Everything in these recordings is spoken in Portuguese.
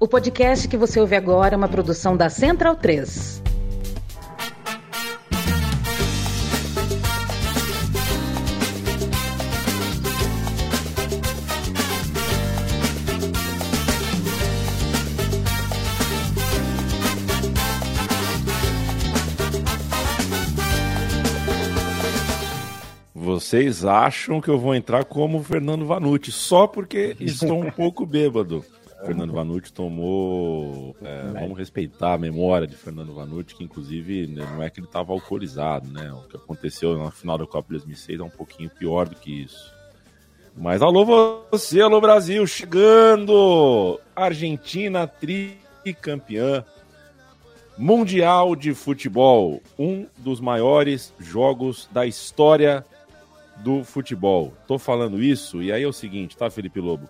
O podcast que você ouve agora é uma produção da Central 3. Vocês acham que eu vou entrar como Fernando Vanucci só porque estou um pouco bêbado. Fernando Vanucci tomou. É, vamos respeitar a memória de Fernando Vanucci, que inclusive né, não é que ele estava alcoolizado, né? O que aconteceu na final da Copa 2006 é um pouquinho pior do que isso. Mas alô você, alô Brasil, chegando! Argentina tricampeã mundial de futebol, um dos maiores jogos da história do futebol. Tô falando isso, e aí é o seguinte, tá, Felipe Lobo?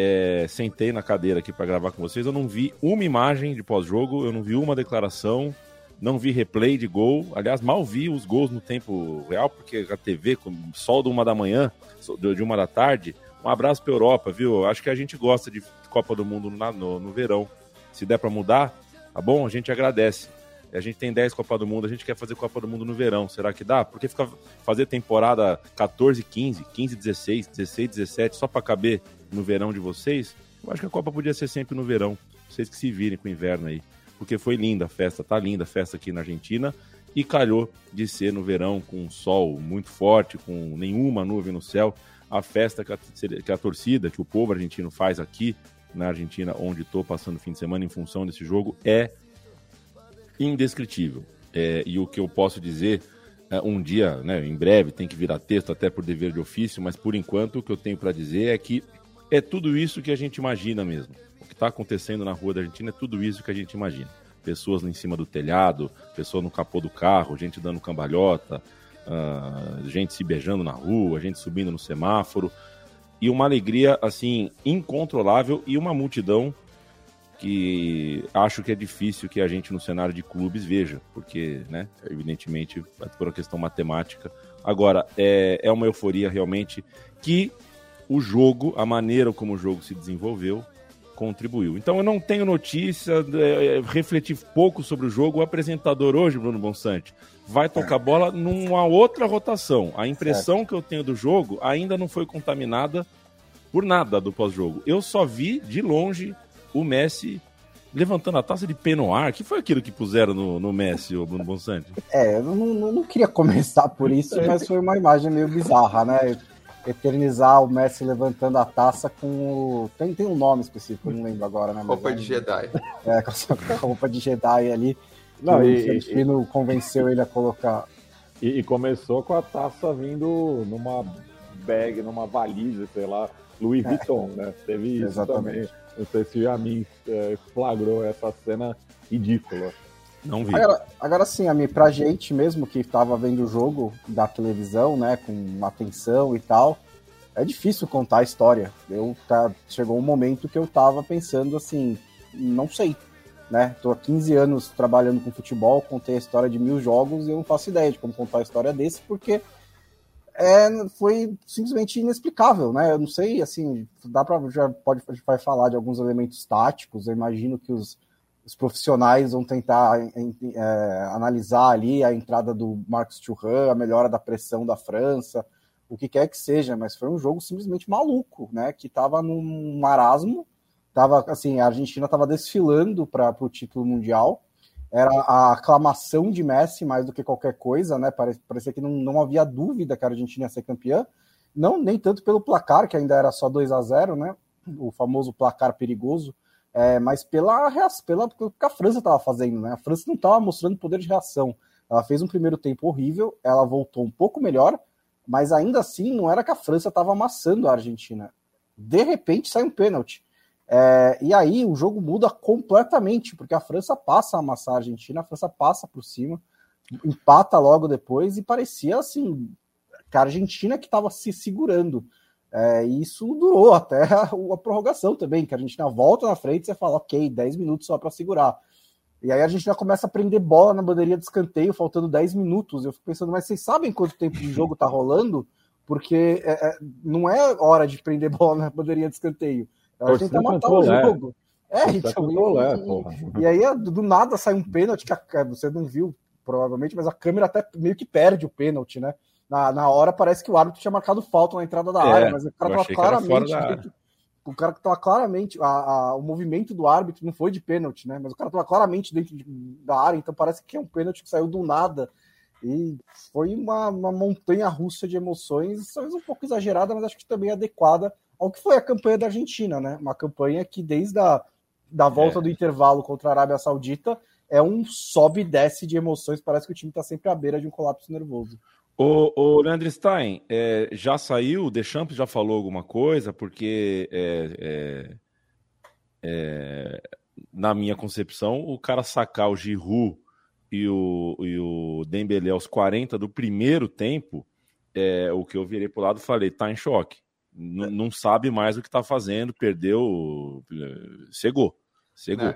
É, sentei na cadeira aqui para gravar com vocês, eu não vi uma imagem de pós-jogo, eu não vi uma declaração, não vi replay de gol. Aliás, mal vi os gols no tempo real, porque a TV, com sol de uma da manhã, de uma da tarde. Um abraço pra Europa, viu? Acho que a gente gosta de Copa do Mundo no, no, no verão. Se der para mudar, tá bom? A gente agradece. A gente tem 10 Copa do Mundo, a gente quer fazer Copa do Mundo no verão. Será que dá? Porque fica fazer temporada 14, 15, 15, 16, 16, 17, só para caber no verão de vocês? Eu acho que a Copa podia ser sempre no verão. Vocês que se virem com o inverno aí. Porque foi linda a festa, tá linda a festa aqui na Argentina. E calhou de ser no verão com um sol muito forte, com nenhuma nuvem no céu. A festa que a, que a torcida, que o povo argentino faz aqui na Argentina, onde estou passando o fim de semana em função desse jogo, é indescritível. É, e o que eu posso dizer, é, um dia, né, em breve, tem que virar texto até por dever de ofício, mas por enquanto o que eu tenho para dizer é que é tudo isso que a gente imagina mesmo. O que está acontecendo na rua da Argentina é tudo isso que a gente imagina. Pessoas lá em cima do telhado, pessoas no capô do carro, gente dando cambalhota, uh, gente se beijando na rua, gente subindo no semáforo. E uma alegria, assim, incontrolável e uma multidão que acho que é difícil que a gente no cenário de clubes veja, porque, né, evidentemente, por uma questão matemática. Agora, é, é uma euforia realmente que o jogo, a maneira como o jogo se desenvolveu, contribuiu. Então eu não tenho notícia, é, refleti pouco sobre o jogo. O apresentador hoje, Bruno Bonsante, vai tocar bola numa outra rotação. A impressão certo. que eu tenho do jogo ainda não foi contaminada por nada do pós-jogo. Eu só vi de longe o Messi levantando a taça de Penoir. que foi aquilo que puseram no, no Messi, o Bruno Bonsante? É, eu não, não, não, queria começar por isso, mas foi uma imagem meio bizarra, né? Eternizar o Messi levantando a taça com o. Tem, tem um nome específico, não lembro agora, né? Roupa de Jedi. É, com a roupa de Jedi ali. Não, e, o convenceu ele a colocar. E, e, começou com a taça vindo numa bag, numa valise, sei lá, Louis é. Vuitton, é. né? Teve isso Exatamente. também. Não sei se a mim é, flagrou essa cena ridícula. Não vi. Agora, agora sim, a mim, pra gente mesmo que tava vendo o jogo da televisão, né, com atenção e tal, é difícil contar a história. Eu tá, chegou um momento que eu tava pensando assim, não sei, né? Tô há 15 anos trabalhando com futebol, contei a história de mil jogos e eu não faço ideia de como contar a história desse, porque é, foi simplesmente inexplicável, né? Eu não sei, assim, dá para já pode vai falar de alguns elementos táticos. Eu imagino que os, os profissionais vão tentar é, analisar ali a entrada do Marcos Thuram, a melhora da pressão da França, o que quer que seja, mas foi um jogo simplesmente maluco, né? Que estava num marasmo, tava assim, a Argentina estava desfilando para o título mundial era a aclamação de Messi mais do que qualquer coisa, né? Parecia que não, não havia dúvida que a Argentina ia ser campeã. Não, nem tanto pelo placar, que ainda era só 2 a 0 né? O famoso placar perigoso, é, mas pela, pela pelo que a França estava fazendo, né? A França não estava mostrando poder de reação. Ela fez um primeiro tempo horrível, ela voltou um pouco melhor, mas ainda assim não era que a França estava amassando a Argentina. De repente sai um pênalti. É, e aí o jogo muda completamente, porque a França passa a amassar a Argentina, a França passa por cima, empata logo depois e parecia assim que a Argentina que estava se segurando. É, e isso durou até a, a, prorrogação também, que a Argentina volta na frente e você fala, ok, 10 minutos só para segurar. E aí a Argentina começa a prender bola na bandeirinha de escanteio, faltando 10 minutos. Eu fico pensando, mas vocês sabem quanto tempo de jogo tá rolando? Porque é, é não é hora de prender bola na bandeirinha de escanteio. A gente tá matar o jogo. É, então. E, e, aí, do nada, sai um pênalti que você não viu, provavelmente, mas a câmera até meio que perde o pênalti, né? Na, na hora parece que o árbitro tinha marcado falta na entrada da é, área, mas o cara tava claramente. O cara que tava claramente. A, a, o movimento do árbitro não foi de pênalti, né? Mas o cara tava claramente dentro de, da área, então parece que é um pênalti que saiu do nada. E foi uma, uma montanha russa de emoções, talvez um pouco exagerada, mas acho que também adequada ao que foi a campanha da Argentina, né? Uma campanha que desde a da volta é. do intervalo contra a Arábia Saudita é um sobe e desce de emoções. Parece que o time está sempre à beira de um colapso nervoso. O, o Leandro Stein, é, já saiu? O Deschamps já falou alguma coisa? Porque é, é, é, na minha concepção, o cara sacar o Giroud e o, e o Dembélé aos 40 do primeiro tempo, é, o que eu virei pro lado falei, tá em choque. N não sabe mais o que tá fazendo, perdeu, cegou. Cegou. Não,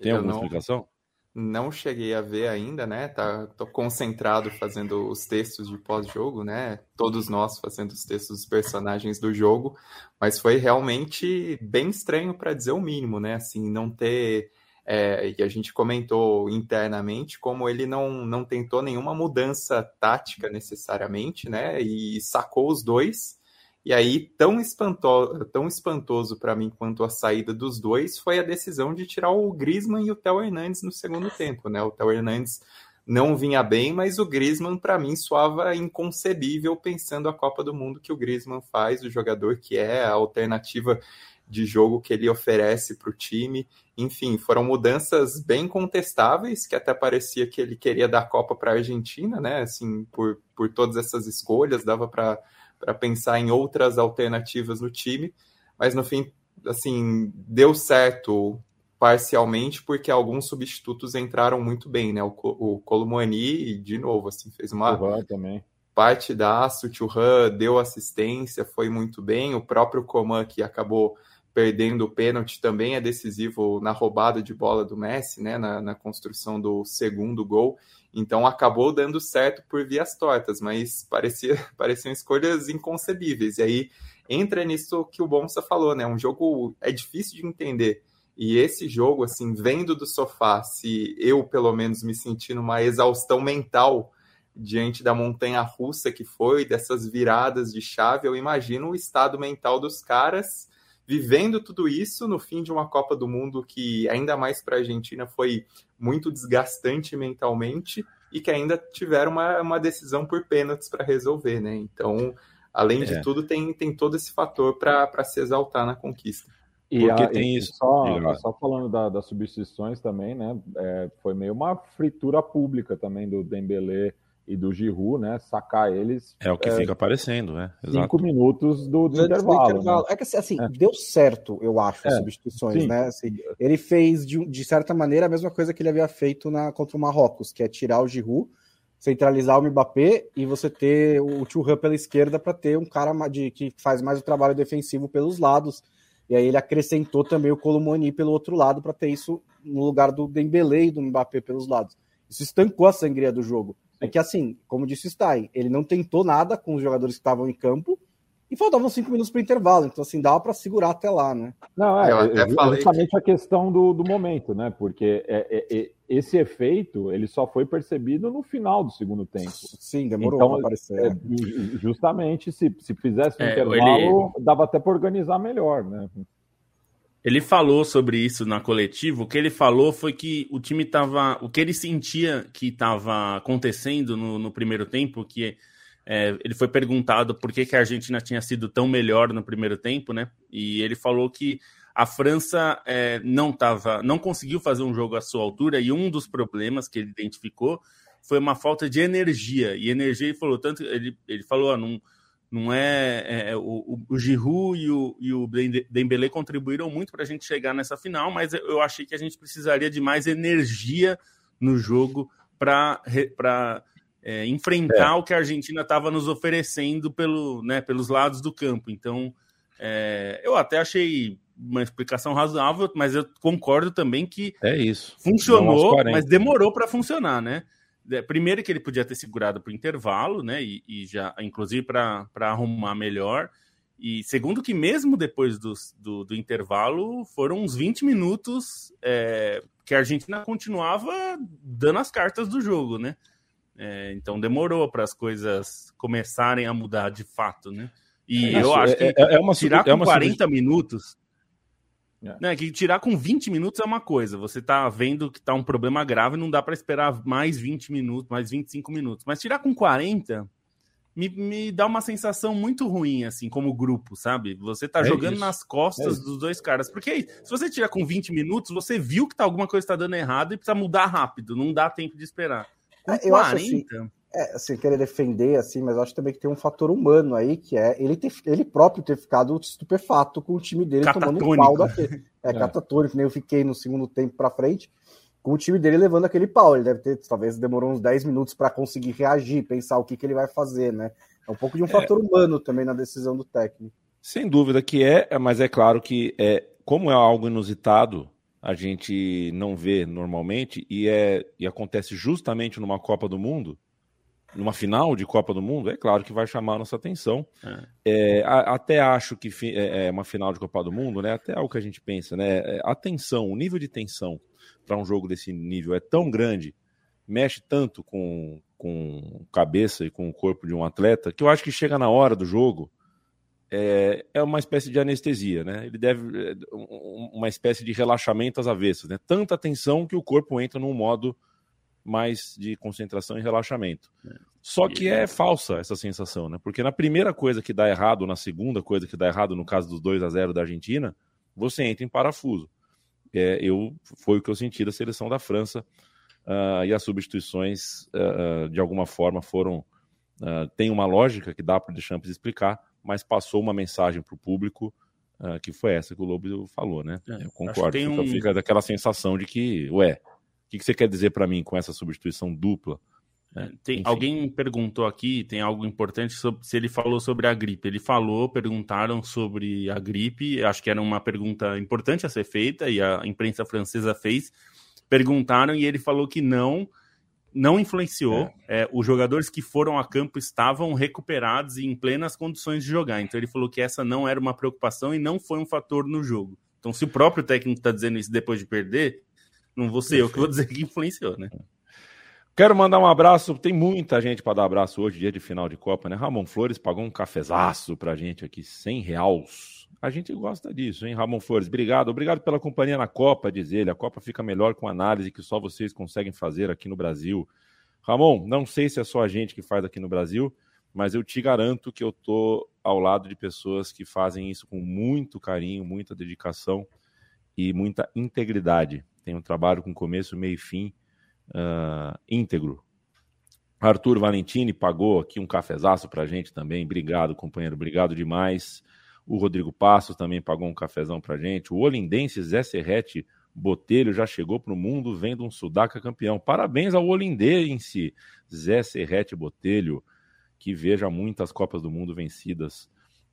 Tem alguma não... explicação? Não cheguei a ver ainda, né? Tá, tô concentrado fazendo os textos de pós-jogo, né? Todos nós fazendo os textos dos personagens do jogo, mas foi realmente bem estranho para dizer o mínimo, né? Assim, não ter é, e a gente comentou internamente como ele não, não tentou nenhuma mudança tática necessariamente, né? E sacou os dois e aí, tão, espanto, tão espantoso para mim quanto a saída dos dois foi a decisão de tirar o Griezmann e o Theo Hernandes no segundo tempo, né? O Theo Hernandes não vinha bem, mas o Griezmann para mim soava inconcebível pensando a Copa do Mundo que o Griezmann faz, o jogador que é a alternativa de jogo que ele oferece para o time. Enfim, foram mudanças bem contestáveis, que até parecia que ele queria dar Copa para a Argentina, né? Assim, por, por todas essas escolhas, dava para para pensar em outras alternativas no time, mas no fim, assim, deu certo parcialmente porque alguns substitutos entraram muito bem, né? O, o Colomani, de novo, assim, fez uma também. partidaço, o Churran deu assistência, foi muito bem, o próprio Coman que acabou perdendo o pênalti também é decisivo na roubada de bola do Messi, né? Na, na construção do segundo gol. Então acabou dando certo por vias tortas, mas parecia, pareciam escolhas inconcebíveis. E aí entra nisso que o Bonsa falou, né? Um jogo é difícil de entender. E esse jogo, assim, vendo do sofá, se eu pelo menos me senti numa exaustão mental diante da montanha russa que foi, dessas viradas de chave, eu imagino o estado mental dos caras vivendo tudo isso no fim de uma Copa do Mundo que, ainda mais para a Argentina, foi muito desgastante mentalmente e que ainda tiveram uma, uma decisão por pênaltis para resolver, né? Então, além é. de tudo, tem, tem todo esse fator para se exaltar na conquista. E Porque a, tem isso. Só, só falando da, das substituições também, né? É, foi meio uma fritura pública também do Dembélé e do Giroud, né? Sacar eles. É o que é, fica aparecendo, né? Exato. Cinco minutos do, do intervalo. Do intervalo. Né? É que assim, assim é. deu certo, eu acho, as é, substituições, sim. né? Assim, ele fez de, de certa maneira a mesma coisa que ele havia feito na, contra o Marrocos, que é tirar o Giroud, centralizar o Mbappé e você ter o Churran pela esquerda para ter um cara de, que faz mais o trabalho defensivo pelos lados. E aí ele acrescentou também o Colomani pelo outro lado para ter isso no lugar do Dembélé e do Mbappé pelos lados. Isso estancou a sangria do jogo. É que assim, como disse o Stein, ele não tentou nada com os jogadores que estavam em campo e faltavam cinco minutos para o intervalo, então assim, dava para segurar até lá, né? Não, é, é justamente que... a questão do, do momento, né? Porque é, é, é, esse efeito ele só foi percebido no final do segundo tempo. Sim, demorou então, para aparecer. É, justamente, se, se fizesse um é, intervalo, ele... dava até para organizar melhor, né? Ele falou sobre isso na coletiva. O que ele falou foi que o time estava. O que ele sentia que estava acontecendo no, no, primeiro tempo, que é, ele foi perguntado por que, que a Argentina tinha sido tão melhor no primeiro tempo, né? E ele falou que a França é, não tava, não conseguiu fazer um jogo à sua altura, e um dos problemas que ele identificou foi uma falta de energia. E energia ele falou, tanto ele, ele falou, ah, não não é, é, é o, o Giroud e o, e o Dembélé contribuíram muito para a gente chegar nessa final, mas eu achei que a gente precisaria de mais energia no jogo para é, enfrentar é. o que a Argentina estava nos oferecendo pelo, né, pelos lados do campo. Então, é, eu até achei uma explicação razoável, mas eu concordo também que é isso. Funcionou, mas demorou para funcionar, né? É, primeiro que ele podia ter segurado para o intervalo, né? E, e, já, inclusive, para arrumar melhor. E segundo que mesmo depois do, do, do intervalo, foram uns 20 minutos é, que a Argentina continuava dando as cartas do jogo, né? É, então demorou para as coisas começarem a mudar de fato, né? E é, eu acho que é, é, é uma, tirar com 40 minutos. Né, que tirar com 20 minutos é uma coisa. Você tá vendo que tá um problema grave, não dá para esperar mais 20 minutos, mais 25 minutos. Mas tirar com 40 me, me dá uma sensação muito ruim, assim, como grupo, sabe? Você tá é jogando isso. nas costas é dos dois caras. Porque se você tirar com 20 minutos, você viu que tá, alguma coisa está dando errado e precisa mudar rápido, não dá tempo de esperar. Com é, eu 40... acho assim, é, assim, querer defender, assim, mas acho também que tem um fator humano aí, que é ele, ter, ele próprio ter ficado estupefato com o time dele tomando um pau daquele. É, é, catatônico, nem eu fiquei no segundo tempo pra frente, com o time dele levando aquele pau. Ele deve ter, talvez demorou uns 10 minutos para conseguir reagir, pensar o que, que ele vai fazer, né? É um pouco de um é. fator humano também na decisão do técnico. Sem dúvida que é, mas é claro que é, como é algo inusitado, a gente não vê normalmente e, é, e acontece justamente numa Copa do Mundo, numa final de Copa do Mundo, é claro que vai chamar a nossa atenção. É. É, a, até acho que fi, é, é, uma final de Copa do Mundo, né? Até algo que a gente pensa, né? É, a tensão, o nível de tensão para um jogo desse nível é tão grande, mexe tanto com, com cabeça e com o corpo de um atleta, que eu acho que chega na hora do jogo. É, é uma espécie de anestesia, né? Ele deve é, uma espécie de relaxamento às avessas, né? Tanta tensão que o corpo entra num modo mais de concentração e relaxamento. É. Só que é falsa essa sensação, né? Porque na primeira coisa que dá errado, na segunda coisa que dá errado, no caso dos 2 a 0 da Argentina, você entra em parafuso. É, eu foi o que eu senti da seleção da França uh, e as substituições uh, de alguma forma foram uh, tem uma lógica que dá para o Deschamps explicar, mas passou uma mensagem para o público que foi essa que o Lobo falou, né? É, eu concordo. Então um... fica daquela sensação de que, ué, que, que você quer dizer para mim com essa substituição dupla? É, tem, alguém perguntou aqui, tem algo importante sobre se ele falou sobre a gripe. Ele falou, perguntaram sobre a gripe, acho que era uma pergunta importante a ser feita e a imprensa francesa fez. Perguntaram e ele falou que não, não influenciou. É. É, os jogadores que foram a campo estavam recuperados e em plenas condições de jogar. Então ele falou que essa não era uma preocupação e não foi um fator no jogo. Então, se o próprio técnico está dizendo isso depois de perder, não vou ser eu que vou dizer que influenciou, né? Quero mandar um abraço. Tem muita gente para dar abraço hoje, dia de final de Copa, né? Ramon Flores pagou um cafezaço pra gente aqui, 100 reais. A gente gosta disso, hein, Ramon Flores? Obrigado. Obrigado pela companhia na Copa, diz ele. A Copa fica melhor com análise que só vocês conseguem fazer aqui no Brasil. Ramon, não sei se é só a gente que faz aqui no Brasil, mas eu te garanto que eu tô ao lado de pessoas que fazem isso com muito carinho, muita dedicação e muita integridade. Tem um trabalho com começo, meio e fim uh, íntegro. Arthur Valentini pagou aqui um cafezaço para a gente também. Obrigado, companheiro. Obrigado demais. O Rodrigo Passos também pagou um cafezão para a gente. O olindense Zé Serrete Botelho já chegou para o mundo vendo um Sudaca campeão. Parabéns ao olindense Zé Serrete Botelho, que veja muitas Copas do Mundo vencidas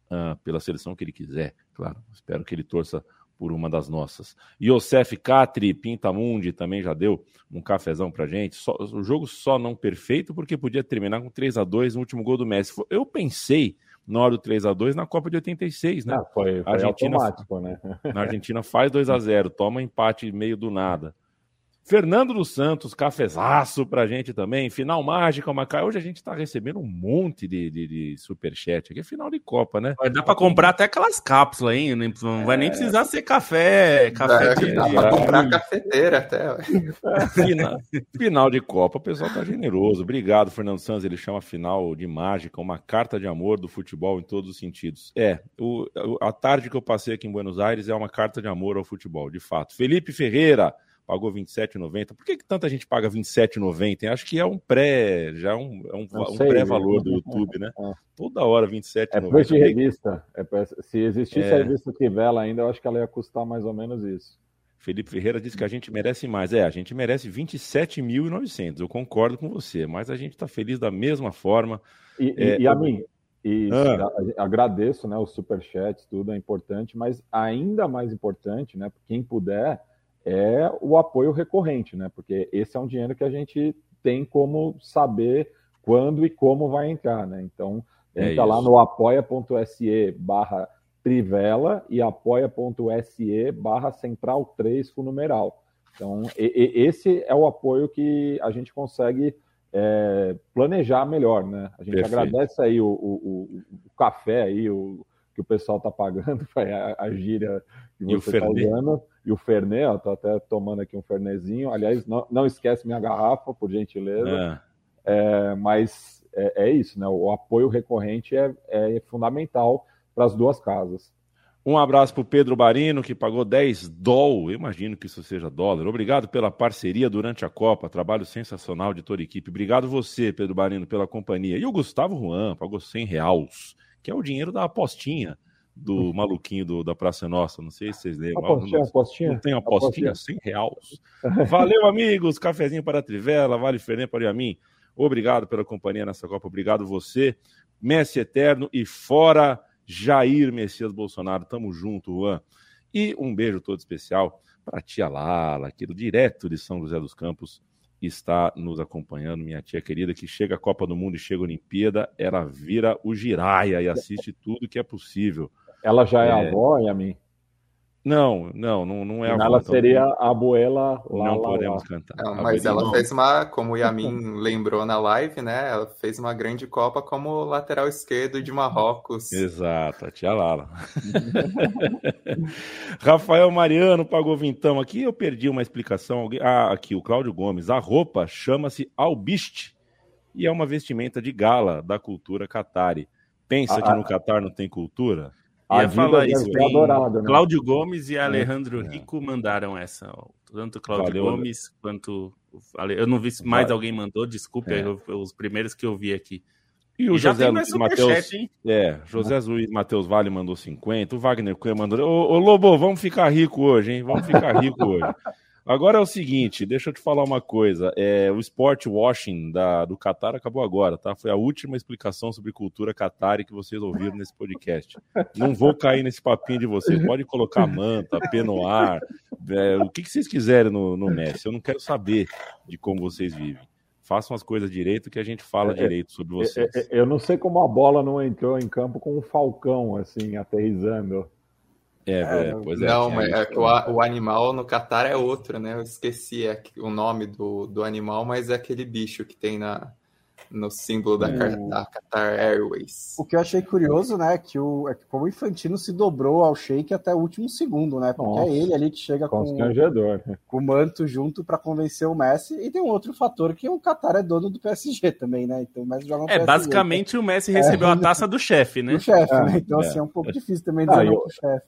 uh, pela seleção que ele quiser. Claro, espero que ele torça por uma das nossas. Yosef Catri Pintamundi também já deu um cafezão pra gente. Só, o jogo só não perfeito porque podia terminar com 3 a 2 no último gol do Messi. Eu pensei na hora do 3 a 2 na Copa de 86, né? Ah, foi, foi Argentina, automático, né? Na Argentina faz 2 a 0 toma empate meio do nada. Fernando dos Santos, cafezaço pra gente também. Final mágica, Macai. Hoje a gente tá recebendo um monte de, de, de superchat aqui. É final de Copa, né? Vai dar pra comprar até aquelas cápsulas, hein? Não vai nem é. precisar ser café. café de, dá pra comprar cafeteira até. Final, final de Copa, o pessoal tá generoso. Obrigado, Fernando Santos. Ele chama final de mágica, uma carta de amor do futebol em todos os sentidos. É, o, a tarde que eu passei aqui em Buenos Aires é uma carta de amor ao futebol, de fato. Felipe Ferreira pagou R$ 27,90. Por que, que tanta gente paga R$ 27,90? Acho que é um pré, já é um, é um, um pré-valor do YouTube, né? É. Toda hora R$ 27,90. É preço de revista. É, se existisse é. a revista Trivela ainda, eu acho que ela ia custar mais ou menos isso. Felipe Ferreira disse que a gente merece mais. É, a gente merece 27.900. Eu concordo com você, mas a gente está feliz da mesma forma. E, é, e, a mim, e ah. agradeço, né, os superchats, tudo é importante, mas ainda mais importante, né, quem puder, é o apoio recorrente, né? Porque esse é um dinheiro que a gente tem como saber quando e como vai entrar, né? Então, É Entra lá no apoia.se barra Trivela e apoia.se barra Central 3 numeral. Então, e, e, esse é o apoio que a gente consegue é, planejar melhor, né? A gente Perfeito. agradece aí o, o, o, café aí, o que o pessoal tá pagando, a, a gíria que você está usando. E o Fernet, ó, tô até tomando aqui um Fernezinho. Aliás, não, não esquece minha garrafa, por gentileza. É. É, mas é, é, isso, né? O apoio recorrente é, é fundamental para as duas casas. Um abraço para o Pedro Barino, que pagou 10 dólares. Eu imagino que isso seja dólar. Obrigado pela parceria durante a Copa. Trabalho sensacional de toda a equipe. Obrigado você, Pedro Barino, pela companhia. E o Gustavo Juan pagou 100 reais, que é o dinheiro da apostinha do maluquinho do, da Praça Nossa. Não sei se vocês lembram. Apostinha, apostinha. Não tem apostinha? apostinha. 100 reais. Valeu, amigos. Cafezinho para a Trivela. Vale Fernê para mim. Obrigado pela companhia nessa Copa. Obrigado você. Messi Eterno e fora Jair Messias Bolsonaro. Tamo junto, Juan. E um beijo todo especial para tia Lala, aqui do direto de São José dos Campos, está nos acompanhando, minha tia querida, que chega a Copa do Mundo e chega a Olimpíada, ela vira o giraia e assiste tudo que é possível. Ela já é, é avó, Yamin? Não, não, não, não é a Ela seria a abuela lá, Não lá, podemos lá. cantar. Não, mas ela não. fez uma, como o Yamin lembrou na live, né? Ela fez uma grande Copa como lateral esquerdo de Marrocos. Exato, a tia Lala. Rafael Mariano pagou vintão aqui. Eu perdi uma explicação. Ah, aqui, o Cláudio Gomes. A roupa chama-se albiste e é uma vestimenta de gala da cultura catari. Pensa ah, que no Catar não tem cultura? Ia falar isso. Adorado, né? Cláudio Gomes e Alejandro é. Rico mandaram essa. Tanto Cláudio Valeu, Gomes quanto. Eu não vi se mais Valeu. alguém mandou, desculpe, é. os primeiros que eu vi aqui. E o e José Luiz Matheus. É, José Luiz Matheus Vale mandou 50, o Wagner Cunha mandou. Ô, ô Lobo, vamos ficar rico hoje, hein? Vamos ficar rico hoje. Agora é o seguinte, deixa eu te falar uma coisa. É, o sport washing da, do Qatar acabou agora, tá? Foi a última explicação sobre cultura Qatar que vocês ouviram nesse podcast. Não vou cair nesse papinho de vocês. Pode colocar manta, penoar, é, o que, que vocês quiserem no, no Messi. Eu não quero saber de como vocês vivem. Façam as coisas direito que a gente fala é, é direito sobre é, vocês. É, eu não sei como a bola não entrou em campo com um falcão, assim, aterrizando. É, é, é, pois é. Não, mas é, o, o, animal no Catar é outro, né? Eu esqueci o nome do, do animal, mas é aquele bicho que tem na, no símbolo da, da Qatar Airways. O que eu achei curioso, né, que o, é que como o Infantino se dobrou ao Sheik até o último segundo, né? Porque Nossa, é ele ali que chega com, com o manto junto para convencer o Messi. E tem um outro fator que o Qatar é dono do PSG também, né? Então o Messi joga no É, PSG, basicamente o Messi recebeu é, a taça do chefe, né? Do chefe, né? Então assim, é um pouco difícil também dizer ah, pro chefe.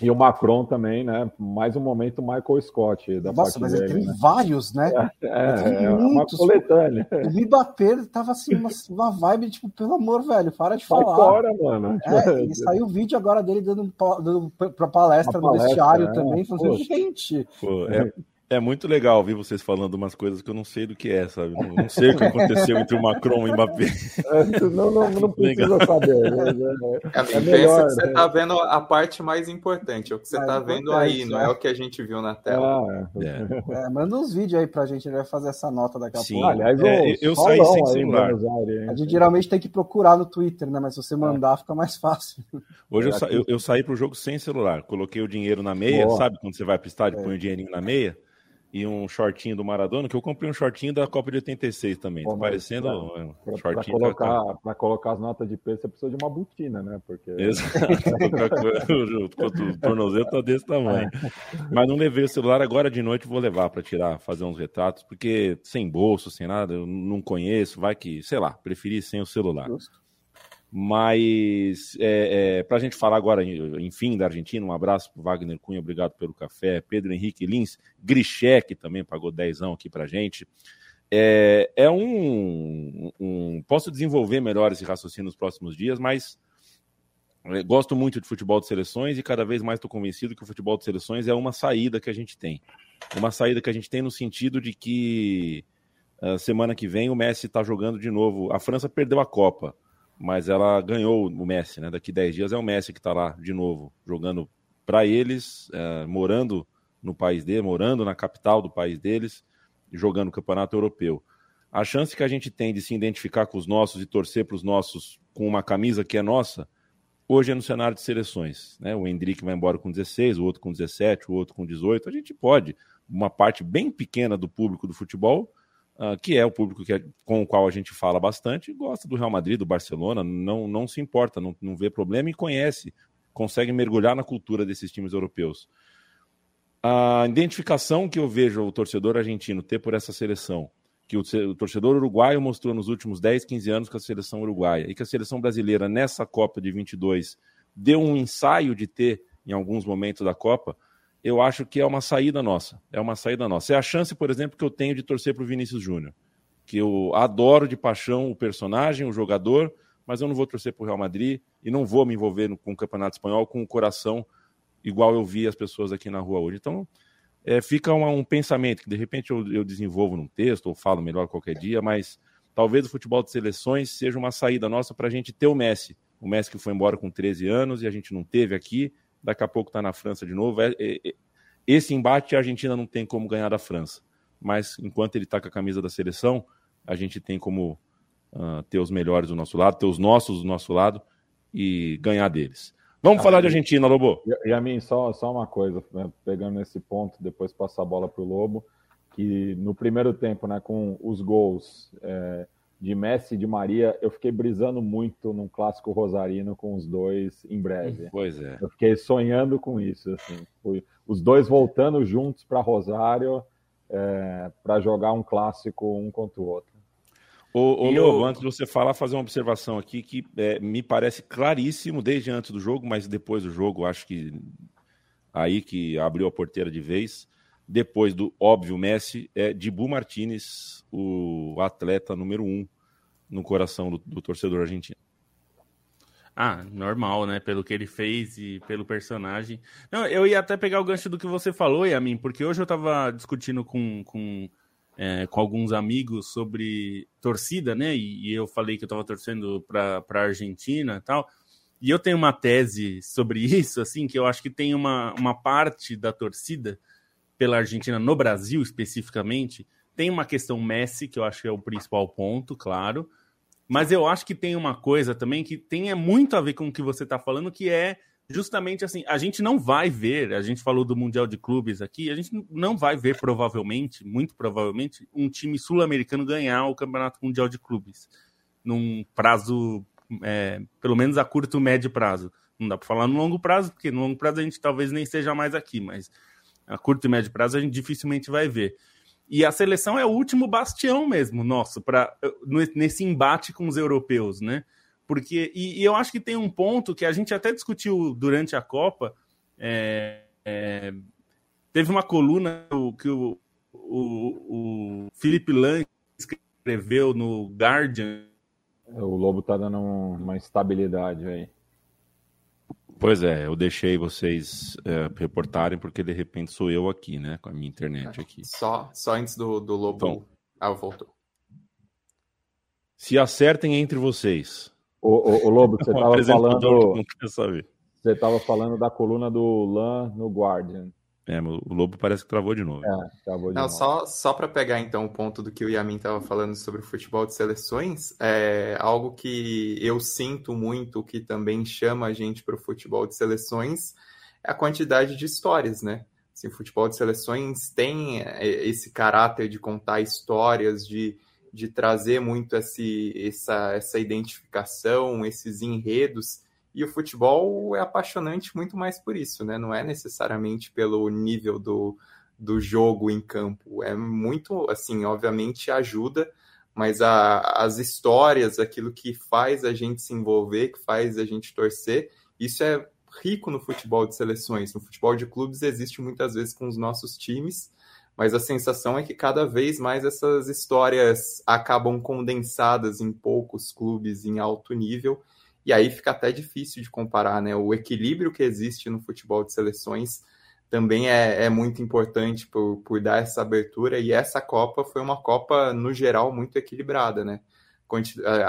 E o Macron também, né? Mais um momento Michael Scott da Nossa, mas dele, ele tem né? vários, né? É, é, é uma coletânea. O Mbappé tava assim, uma, uma vibe, tipo, pelo amor, velho, para de Sai falar. fora, mano. É, e saiu o vídeo agora dele dando, dando pra palestra, palestra no vestiário é, também, falando, gente... Pô, é, é muito legal ouvir vocês falando umas coisas que eu não sei do que é, sabe? Não, não sei o que aconteceu entre o Macron e o Mbappé. não, não, não precisa saber. Né? É, é, é melhor, que você está né? vendo a parte mais importante, é o que você está é, vendo aí, não é o que a gente viu na tela. Ah, é. é. manda uns vídeos aí pra gente, a gente vai fazer essa nota daqui a Sim. pouco. Aliás, eu, eu saí sem celular. A gente geralmente tem que procurar no Twitter, né? Mas se você mandar, fica mais fácil. Hoje eu, sa eu, eu saí pro jogo sem celular, coloquei o dinheiro na meia, Boa. sabe quando você vai pro estádio e põe o dinheirinho na meia? E um shortinho do Maradona, que eu comprei um shortinho da Copa de 86 também. Pô, tá parecendo um pra, shortinho. Para colocar, pra colocar as notas de peso, você precisa de uma botina, né? Porque... Exato. o tornozelo tá desse tamanho. Mas não levei o celular agora de noite, vou levar para tirar, fazer uns retratos, porque sem bolso, sem nada, eu não conheço, vai que, sei lá, preferi sem o celular. Justo. Mas é, é, para a gente falar agora, enfim, da Argentina, um abraço para Wagner Cunha, obrigado pelo café. Pedro Henrique Lins, Grichek também pagou dezão aqui para gente. É, é um, um, Posso desenvolver melhor esse raciocínio nos próximos dias, mas é, gosto muito de futebol de seleções e cada vez mais estou convencido que o futebol de seleções é uma saída que a gente tem. Uma saída que a gente tem no sentido de que uh, semana que vem o Messi está jogando de novo. A França perdeu a Copa mas ela ganhou o Messi, né? Daqui 10 dias é o Messi que está lá de novo, jogando para eles, é, morando no país dele, morando na capital do país deles, jogando o campeonato europeu. a chance que a gente tem de se identificar com os nossos e torcer para os nossos com uma camisa que é nossa, hoje é no cenário de seleções. Né? O Hendrick vai embora com 16, o outro com 17, o outro com 18. A gente pode, uma parte bem pequena do público do futebol, uh, que é o público que é, com o qual a gente fala bastante, gosta do Real Madrid, do Barcelona, não, não se importa, não, não vê problema e conhece, consegue mergulhar na cultura desses times europeus. A identificação que eu vejo o torcedor argentino ter por essa seleção, que o, o torcedor uruguaio mostrou nos últimos 10, 15 anos com a seleção uruguaia, e que a seleção brasileira nessa Copa de 22 deu um ensaio de ter em alguns momentos da Copa, eu acho que é uma saída nossa. É uma saída nossa. É a chance, por exemplo, que eu tenho de torcer para o Vinícius Júnior. Que eu adoro de paixão o personagem, o jogador, mas eu não vou torcer para o Real Madrid e não vou me envolver no, com o Campeonato Espanhol com o coração igual eu vi as pessoas aqui na rua hoje. Então, é, fica uma, um pensamento que de repente eu, eu desenvolvo num texto ou falo melhor qualquer dia, mas talvez o futebol de seleções seja uma saída nossa para a gente ter o Messi. O Messi que foi embora com 13 anos e a gente não teve aqui daqui a pouco está na França de novo. É, é, é, esse embate a Argentina não tem como ganhar da França, mas enquanto ele está com a camisa da seleção, a gente tem como uh, ter os melhores do nosso lado, ter os nossos do nosso lado e ganhar deles. Vamos ah, falar de Argentina, Lobo. E, e, a mim, só, só uma coisa, né, pegando esse ponto, depois passar a bola para o Lobo, que no primeiro tempo, né, com os gols é, de Messi e de Maria, eu fiquei brisando muito num clássico rosarino com os dois em breve. Pois é. Eu fiquei sonhando com isso, assim. Fui, os dois voltando juntos para Rosário é, para jogar um clássico um contra o outro. Ô, ô Lobo, eu... antes de você falar, fazer uma observação aqui que é, me parece claríssimo desde antes do jogo, mas depois do jogo, acho que aí que abriu a porteira de vez depois do óbvio Messi, é Dibu Martinez, o atleta número um no coração do, do, torcedor argentino. Ah, normal, né? Pelo que ele fez e pelo personagem. Não, eu ia até pegar o gancho do que você falou, Yamin, porque hoje eu tava discutindo com, com, é, com alguns amigos sobre torcida, né? E, e eu falei que eu tava torcendo para a Argentina e tal. E eu tenho uma tese sobre isso, assim, que eu acho que tem uma, uma parte da torcida pela Argentina no Brasil especificamente, tem uma questão Messi, que eu acho que é o principal ponto, claro. Mas eu acho que tem uma coisa também que tem é muito a ver com o que você está falando, que é justamente assim, a gente não vai ver, a gente falou do Mundial de Clubes aqui, a gente não vai ver provavelmente, muito provavelmente, um time sul-americano ganhar o Campeonato Mundial de Clubes num prazo, é, pelo menos a curto, médio prazo. Não dá para falar no longo prazo, porque no longo prazo a gente talvez nem seja mais aqui, mas a curto e médio prazo a gente dificilmente vai ver. E a seleção é o último bastião mesmo nosso para nesse embate com os europeus, né? Porque e, e, eu acho que tem um ponto que a gente até discutiu durante a Copa. É, é, teve uma coluna que o, o, o Felipe Lang escreveu no Guardian. O Lobo tá dando uma instabilidade aí. Pois é, eu deixei vocês é, reportarem porque de repente sou eu aqui, né? Com a minha internet aqui. Só, só antes do, do Lobo. Então, ah, voltou. Se acertem entre vocês. O, o, o Lobo, você estava falando. Você estava falando da coluna do Lan no Guardian. É, o Lobo parece que travou de novo. É, travou de Não, novo. Só, só para pegar então o ponto do que o Yamin estava falando sobre o futebol de seleções, é algo que eu sinto muito, que também chama a gente para o futebol de seleções, é a quantidade de histórias, né? Assim, o futebol de seleções tem é, esse caráter de contar histórias, de, de trazer muito esse, essa, essa identificação, esses enredos e o futebol é apaixonante muito mais por isso, né? Não é necessariamente pelo nível do, do jogo em campo. É muito, assim, obviamente ajuda, mas a, as histórias, aquilo que faz a gente se envolver, que faz a gente torcer, isso é rico no futebol de seleções. No futebol de clubes existe muitas vezes com os nossos times, mas a sensação é que cada vez mais essas histórias acabam condensadas em poucos clubes em alto nível e aí fica até difícil de comparar, né? O equilíbrio que existe no futebol de seleções também é, é muito importante por, por dar essa abertura, e essa Copa foi uma Copa, no geral, muito equilibrada, né?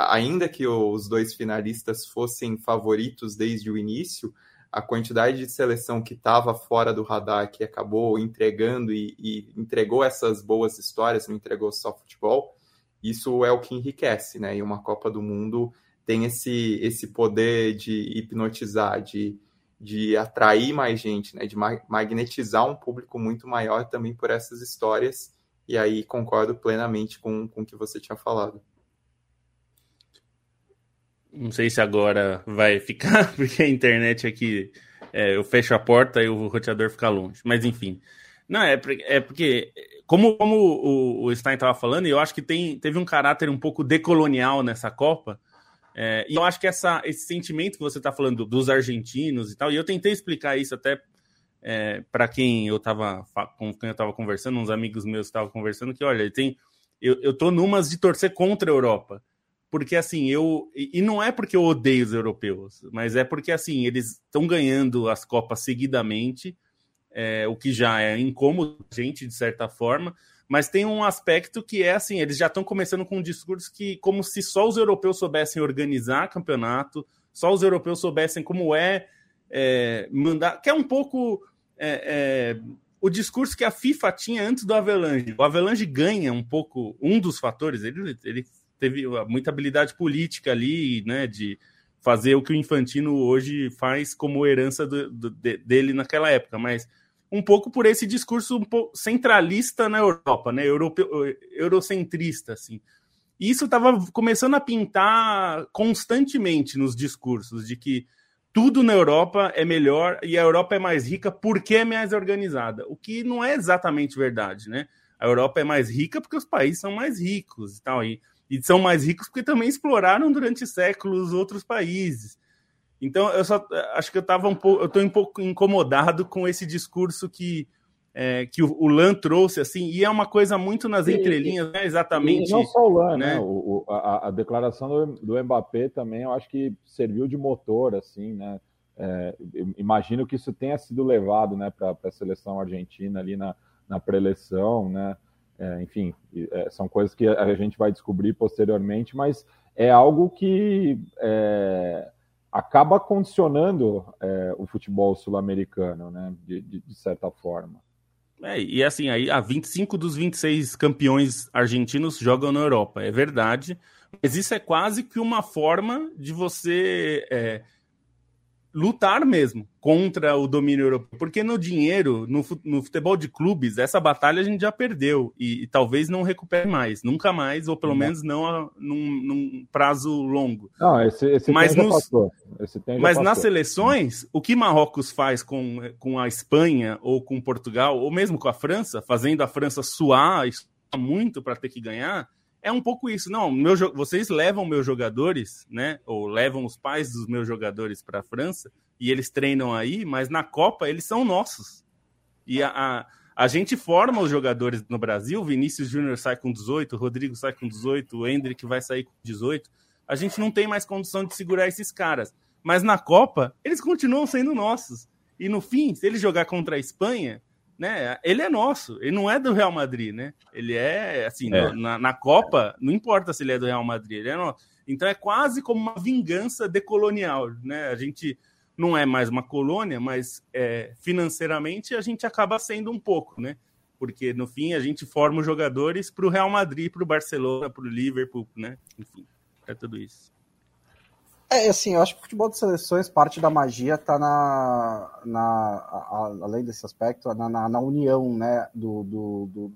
Ainda que os dois finalistas fossem favoritos desde o início, a quantidade de seleção que estava fora do radar, que acabou entregando e, e, entregou essas boas histórias, não entregou só futebol, isso é o que enriquece, né? E uma Copa do Mundo tem esse, esse poder de hipnotizar, de, de atrair mais gente, né? De magnetizar um público muito maior também por essas histórias. E aí concordo plenamente com, com o que você tinha falado. Não sei se agora vai ficar, porque a internet aqui é, eu fecho a porta e o roteador fica longe. Mas enfim. Não, é, é porque, como, como o, o Stein estava falando, eu acho que tem, teve um caráter um pouco decolonial nessa Copa. É, e eu acho que essa, esse sentimento que você está falando dos argentinos e tal, e eu tentei explicar isso até é, para quem eu estava com quem eu estava conversando, uns amigos meus estavam conversando, que olha, tem, eu, eu tô numas de torcer contra a Europa porque assim, eu. E não é porque eu odeio os europeus, mas é porque assim, eles estão ganhando as Copas seguidamente, é, o que já é incômodo, gente, de certa forma. Mas tem um aspecto que é assim, eles já estão começando com um discurso que, como se só os europeus soubessem organizar campeonato, só os europeus soubessem como é, é mandar. Que é um pouco. É, é, o discurso que a FIFA tinha antes do Avelange. O Avelange ganha um pouco, um dos fatores, ele, ele teve muita habilidade política ali, né, de fazer o que o Infantino hoje faz como herança do, do, dele naquela época, mas um pouco por esse discurso um pouco centralista na Europa, né, europeu, eurocentrista, assim. E isso estava começando a pintar constantemente nos discursos de que tudo na Europa é melhor e a Europa é mais rica porque é mais organizada, o que não é exatamente verdade, né? A Europa é mais rica porque os países são mais ricos e tal. E e são mais ricos porque também exploraram durante séculos outros países. Então, eu só acho que eu estava um pouco, eu estou um pouco incomodado com esse discurso que é, que o, o Lan trouxe, assim, e é uma coisa muito nas entrelinhas, né? Exatamente. E não só o Lan, né? né? O, a, a, declaração do, do Mbappé também, eu acho que serviu de motor, assim, né? É, imagino que isso tenha sido levado, né, para a seleção argentina ali na, na pré-eleição, né? É, enfim, é, são coisas que a gente vai descobrir posteriormente, mas é algo que é, acaba condicionando é, o futebol sul-americano, né, de, de, de, certa forma. É, e assim, aí, a 25 dos 26 campeões argentinos jogam na Europa, é verdade, mas isso é quase que uma forma de você é, lutar mesmo contra o domínio europeu. Porque no dinheiro, no, no futebol de clubes, essa batalha a gente já perdeu e, e talvez não recupere mais, nunca mais, ou pelo não. menos não a, num, num, prazo longo. Não, esse, esse mas nos, passou. Esse mas nas seleções, o que Marrocos faz com, com a Espanha ou com Portugal, ou mesmo com a França, fazendo a França suar muito para ter que ganhar, é um pouco isso. Não, meu, vocês levam meus jogadores, né? Ou levam os pais dos meus jogadores para a França e eles treinam aí, mas na Copa eles são nossos. E a, a, a gente forma os jogadores no Brasil. Vinícius Júnior sai com 18, Rodrigo sai com 18, o Hendrick vai sair com 18. A gente não tem mais condição de segurar esses caras. Mas na Copa, eles continuam sendo nossos. E no fim, se ele jogar contra a Espanha, né? Ele é nosso, ele não é do Real Madrid, né? Ele é assim, é. Na, na, Copa, não importa se ele é do Real Madrid, ele é nosso. Então é quase como uma vingança decolonial, né? A gente não é mais uma colônia, mas é, financeiramente a gente acaba sendo um pouco, né? Porque no fim a gente forma os jogadores para o Real Madrid, para o Barcelona, para o Liverpool, né? Enfim, é tudo isso. É, assim, eu acho que o futebol de seleções, parte da magia tá na, na a, além desse aspecto, na, na, na união, né, do, do, do,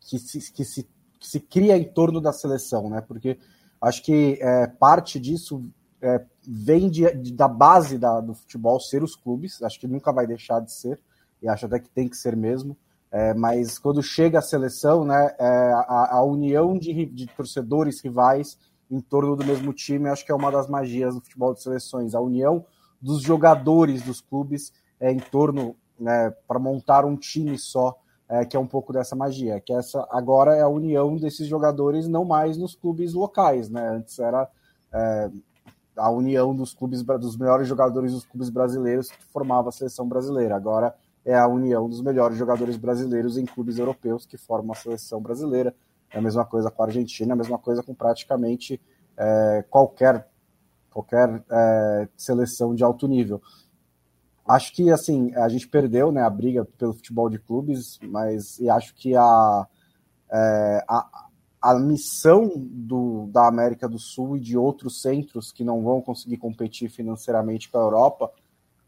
que, se, que, se, que se cria em torno da seleção, né, porque acho que é, parte disso é, vem de, de, da base da, do futebol ser os clubes, acho que nunca vai deixar de ser, e acho até que tem que ser mesmo, é, mas quando chega a seleção, né, é, a, a união de, de torcedores rivais em torno do mesmo time, acho que é uma das magias do futebol de seleções, a união dos jogadores dos clubes é, em torno, né, para montar um time só, é, que é um pouco dessa magia, que essa agora é a união desses jogadores não mais nos clubes locais, né? Antes era é, a união dos clubes dos melhores jogadores dos clubes brasileiros que formava a seleção brasileira. Agora é a união dos melhores jogadores brasileiros em clubes europeus que formam a seleção brasileira. É a mesma coisa com a Argentina, é a mesma coisa com praticamente é, qualquer, qualquer é, seleção de alto nível. Acho que assim a gente perdeu né, a briga pelo futebol de clubes, mas e acho que a, é, a a missão do, da América do Sul e de outros centros que não vão conseguir competir financeiramente com a Europa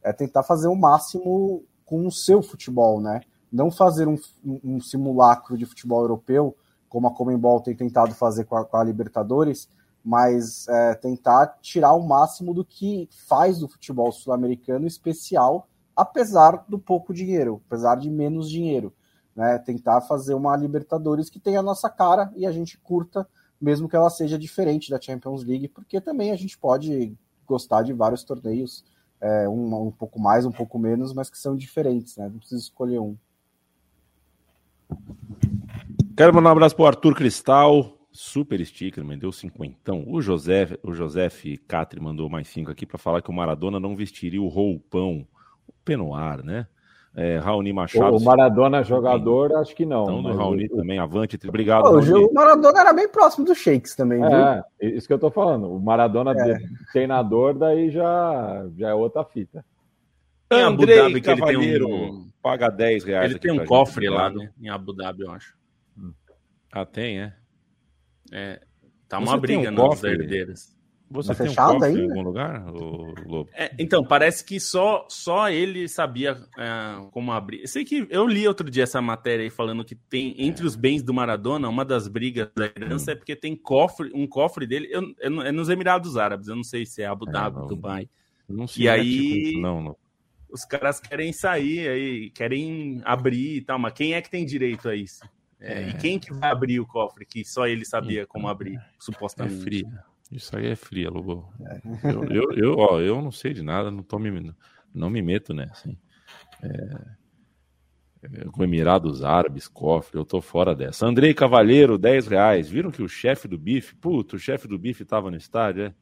é tentar fazer o máximo com o seu futebol, né? Não fazer um, um simulacro de futebol europeu, como a Comembol tem tentado fazer com a, com a Libertadores, mas é, tentar tirar o máximo do que faz do futebol sul-americano especial, apesar do pouco dinheiro, apesar de menos dinheiro né? Tentar fazer uma Libertadores que tenha a nossa cara e a gente curta, mesmo que ela seja diferente da Champions League, porque também a gente pode gostar de vários torneios, é, um, um pouco mais, um pouco menos, mas que são diferentes, né? Não precisa escolher um. Quero mandar um abraço pro Arthur Cristal, super sticker, mandou cinquentão. O José, o Josef Catri mandou mais cinco aqui para falar que o Maradona não vestiria o roupão, o penoar, né? É, Raoni Machado. O Maradona jogador, também. acho que não. Então, do Raoni o... também, avante. Obrigado. Pô, o Maradona era bem próximo do Shakes também, é, viu? isso que eu tô falando. O Maradona é. treinador, daí já, já é outra fita. Em Abu Dhabi, que ele tem um... paga 10 reais. Ele tem um cofre lá né? em Abu Dhabi, eu acho. Ah, tem, é? É. Tá uma Você briga um nas herdeiras. Você tá tem fechado um ainda? em algum lugar, Lobo? É, então, parece que só, só ele sabia é, como abrir. Eu sei que eu li outro dia essa matéria aí falando que tem entre os bens do Maradona, uma das brigas da herança é porque tem cofre, um cofre dele, eu, é nos Emirados Árabes, eu não sei se é Abu é, Dhabi, é, Dubai. Não sei e aí, tipo não, não. os caras querem sair aí, querem abrir e tal, mas quem é que tem direito a isso? É, e quem que vai abrir o cofre que só ele sabia como abrir, supostamente? É frio. Isso aí é fria, Lobo. É. Eu, eu, eu, ó, eu não sei de nada, não, tô me, não me meto nessa. Assim. É, é, com Emirados Árabes, cofre, eu tô fora dessa. Andrei Cavalheiro, 10 reais. Viram que o chefe do bife, puto, o chefe do bife tava no estádio, é?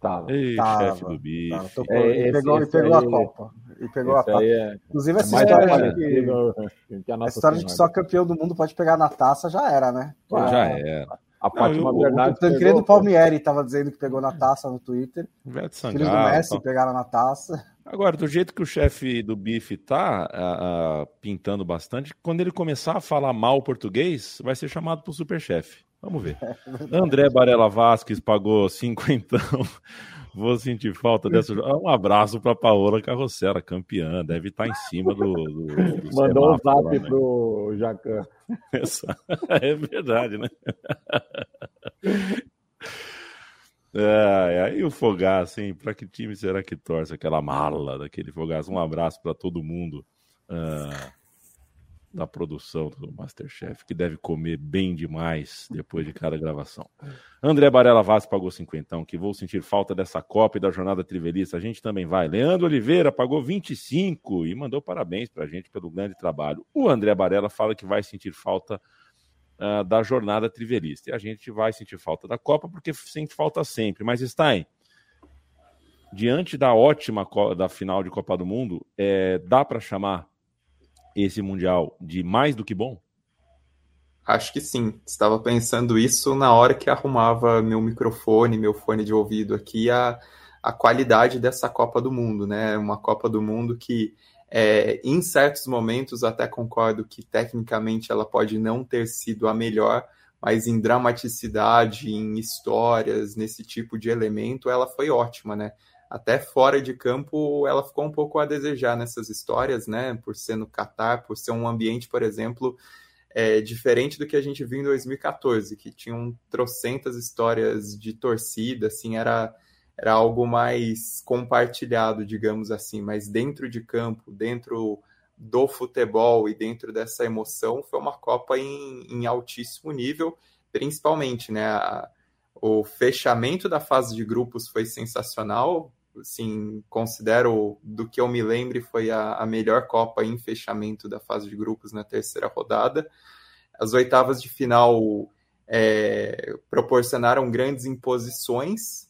Tava. Ei, tava, chefe do bife. Tava, tocou, é, esse, pegou, esse pegou aí, a Copa. E pegou a Copa. É, Inclusive, essa história, é, de, que, que a história de que só campeão do mundo pode pegar na taça já era, né? Já, já era. A Fátima Bernardes. O Tancredo pegou... Palmieri estava dizendo que pegou na taça no Twitter. Veto Filhos do Messi pegaram na taça. Agora, do jeito que o chefe do bife tá pintando bastante, quando ele começar a falar mal português, vai ser chamado para o superchefe. Vamos ver. André Barela Vasques pagou cinquentão. Vou sentir falta dessa. Um abraço para Paola Carrossela, campeã. Deve estar em cima do. do, do Mandou um zap lá, né? pro Jacan. É verdade, né? É, aí o Fogaço, hein? Para que time será que torce aquela mala daquele Fogaço? Um abraço para todo mundo. Uh da produção do Masterchef, que deve comer bem demais depois de cada gravação. André Barela Vaz pagou 50, que vou sentir falta dessa Copa e da jornada trivelista. A gente também vai. Leandro Oliveira pagou 25 e mandou parabéns para a gente pelo grande trabalho. O André Barela fala que vai sentir falta uh, da jornada trivelista. E a gente vai sentir falta da Copa porque sente falta sempre. Mas, Stein, diante da ótima da final de Copa do Mundo, é, dá para chamar esse Mundial de mais do que bom? Acho que sim. Estava pensando isso na hora que arrumava meu microfone, meu fone de ouvido aqui, a, a qualidade dessa Copa do Mundo, né? Uma Copa do Mundo que, é, em certos momentos, até concordo que tecnicamente ela pode não ter sido a melhor, mas em dramaticidade, em histórias, nesse tipo de elemento, ela foi ótima, né? Até fora de campo ela ficou um pouco a desejar nessas histórias, né? Por ser no Catar, por ser um ambiente, por exemplo, é, diferente do que a gente viu em 2014, que tinham trocentas histórias de torcida, assim, era, era algo mais compartilhado, digamos assim, mas dentro de campo, dentro do futebol e dentro dessa emoção, foi uma Copa em, em altíssimo nível, principalmente, né? A, o fechamento da fase de grupos foi sensacional, assim, considero, do que eu me lembre, foi a, a melhor Copa em fechamento da fase de grupos na terceira rodada. As oitavas de final é, proporcionaram grandes imposições,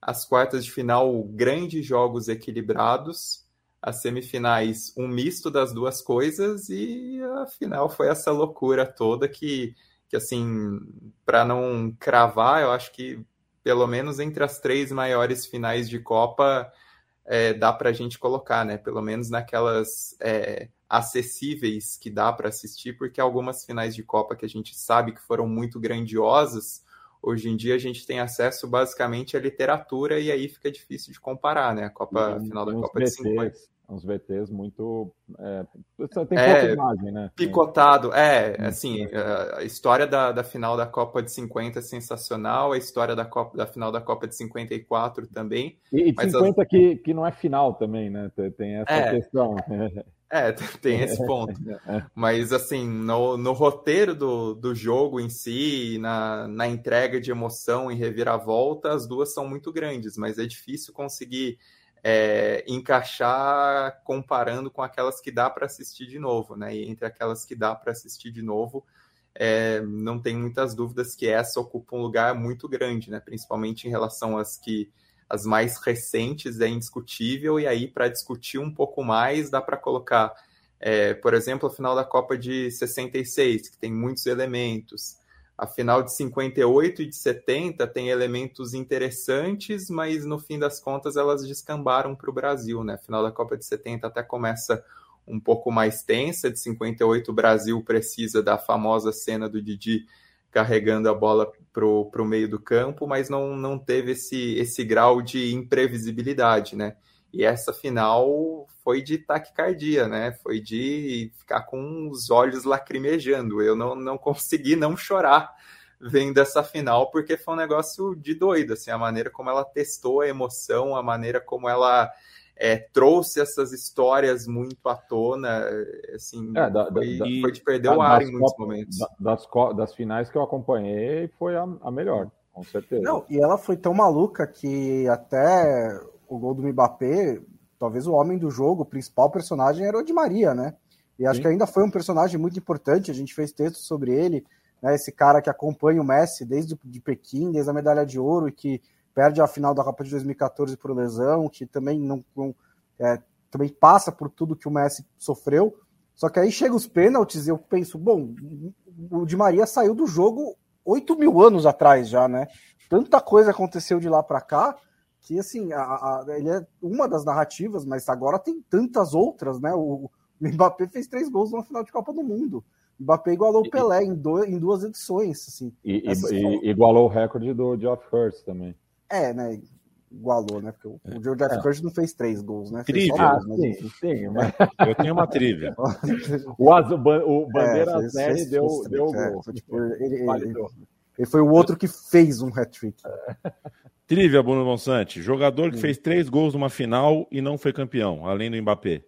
as quartas de final, grandes jogos equilibrados, as semifinais, um misto das duas coisas, e a final foi essa loucura toda que, que assim, para não cravar, eu acho que pelo menos entre as três maiores finais de Copa, é, dá para a gente colocar, né? Pelo menos naquelas é, acessíveis que dá para assistir, porque algumas finais de Copa que a gente sabe que foram muito grandiosas, hoje em dia a gente tem acesso basicamente à literatura e aí fica difícil de comparar, né? A Copa, final da Copa de 50 uns VTs muito. É, tem é, imagem, né? Picotado. É, assim, a história da, da final da Copa de 50 é sensacional, a história da, Copa, da final da Copa de 54 também. E, e 50 as... que, que não é final também, né? Tem essa é, questão. É, tem esse ponto. É. Mas, assim, no, no roteiro do, do jogo em si, na, na entrega de emoção e reviravolta, as duas são muito grandes, mas é difícil conseguir é, encaixar comparando com aquelas que dá para assistir de novo, né? E entre aquelas que dá para assistir de novo, é, não tem muitas dúvidas que essa ocupa um lugar muito grande, né? Principalmente em relação às que as mais recentes é indiscutível e aí para discutir um pouco mais dá para colocar, é, por exemplo, a final da Copa de 66 que tem muitos elementos. A final de 58 e de 70 tem elementos interessantes, mas no fim das contas elas descambaram para o Brasil, né? A final da Copa de 70 até começa um pouco mais tensa, de 58 o Brasil precisa da famosa cena do Didi carregando a bola para o meio do campo, mas não, não teve esse, esse grau de imprevisibilidade, né? E essa final foi de taquicardia, né? Foi de ficar com os olhos lacrimejando. Eu não, não consegui não chorar vendo essa final, porque foi um negócio de doido, assim, a maneira como ela testou a emoção, a maneira como ela é, trouxe essas histórias muito à tona, assim, é, da, foi, da, foi, de perder o ar em muitos momentos. Das, das, finais que eu acompanhei, foi a, a melhor, com certeza. Não, e ela foi tão maluca que até o gol do Mbappé, talvez o homem do jogo, o principal personagem era o Di Maria, né? E acho Sim. que ainda foi um personagem muito importante, a gente fez texto sobre ele, né? Esse cara que acompanha o Messi desde de Pequim, desde a medalha de ouro e que perde a final da Copa de 2014 por lesão, que também não, não é, também passa por tudo que o Messi sofreu. Só que aí chega os pênaltis e eu penso, bom, o Di Maria saiu do jogo oito mil anos atrás já, né? Tanta coisa aconteceu de lá para cá que assim, a, a, ele é uma das narrativas, mas agora tem tantas outras, né? O, o Mbappé fez três gols numa final de Copa do Mundo. O Mbappé igualou o Pelé em, do, em duas edições, assim. E, e, igualou o recorde do Geoff Hurst também. É, né? Igualou, né? Porque o, é. o Geoff é. Hurst não fez três gols, né? Trivia. Ah, sim, sim, mas... Eu tenho uma trivia. o, Azul, o Bandeira é, fez, deu, deu o gol. É, tipo, ele, ele, ele, foi o outro que fez um hat-trick. Trivia, Bruno Monsante. Jogador que fez três gols numa final e não foi campeão, além do Mbappé.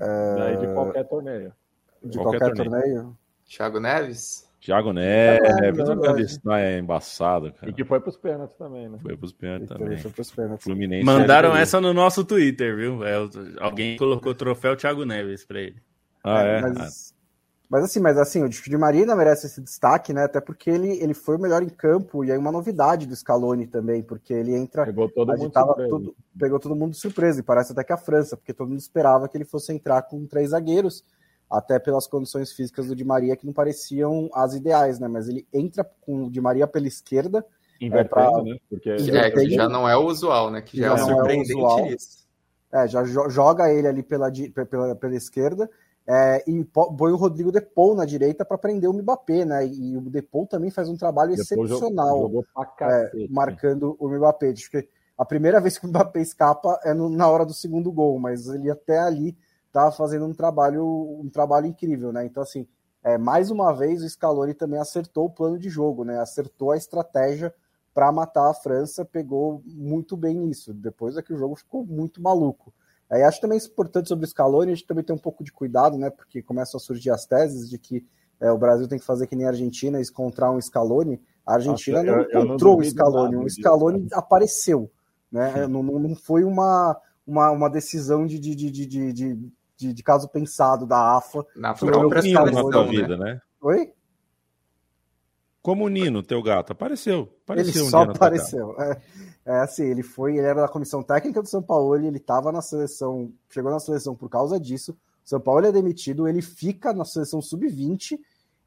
É... de qualquer torneio. De qualquer, qualquer torneio. torneio. Thiago Neves? Thiago Neves, é, é, é embaçado, cara. E que foi pros pênaltis também, né? Foi pros pênaltis também. Foi pros pênaltis. Fluminense Mandaram essa no nosso Twitter, viu? É, alguém colocou o troféu Thiago Neves pra ele. Ah, é? Mas, mas assim, mas assim, o Di Maria ainda merece esse destaque, né? Até porque ele, ele foi o melhor em campo e aí uma novidade do Scaloni também, porque ele entra. Pegou todo mundo tudo, pegou todo mundo de surpresa, e parece até que a França, porque todo mundo esperava que ele fosse entrar com três zagueiros, até pelas condições físicas do Di Maria que não pareciam as ideais, né? Mas ele entra com o Di Maria pela esquerda. Invertendo, é, pra... né? Porque... É, que já não é o usual, né? Que já, já é surpreendente é isso. É, já joga ele ali pela, pela, pela esquerda é, e põe o Rodrigo Depou na direita para prender o Mbappé, né? E o Depou também faz um trabalho excepcional jogou, jogou é, marcando o Mbappé. Acho que a primeira vez que o Mbappé escapa é no, na hora do segundo gol, mas ele até ali estava fazendo um trabalho, um trabalho incrível, né? Então, assim, é, mais uma vez o Scaloni também acertou o plano de jogo, né? Acertou a estratégia para matar a França, pegou muito bem isso. Depois é que o jogo ficou muito maluco. É, acho também importante sobre o Scaloni, a gente também tem um pouco de cuidado, né? Porque começam a surgir as teses de que é, o Brasil tem que fazer que nem a Argentina, encontrar um Scaloni. A Argentina Nossa, não eu, encontrou eu não o Scaloni, o Scaloni disso. apareceu. Né? Não, não foi uma, uma, uma decisão de, de, de, de, de, de, de caso pensado da AFA. Na própria Scaloni, vida, né? Oi? Como o Nino, teu gato, apareceu. apareceu ele só apareceu. É. É assim, ele foi, ele era da comissão técnica do São Paulo, ele estava na seleção, chegou na seleção por causa disso. São Paulo é demitido, ele fica na seleção sub-20,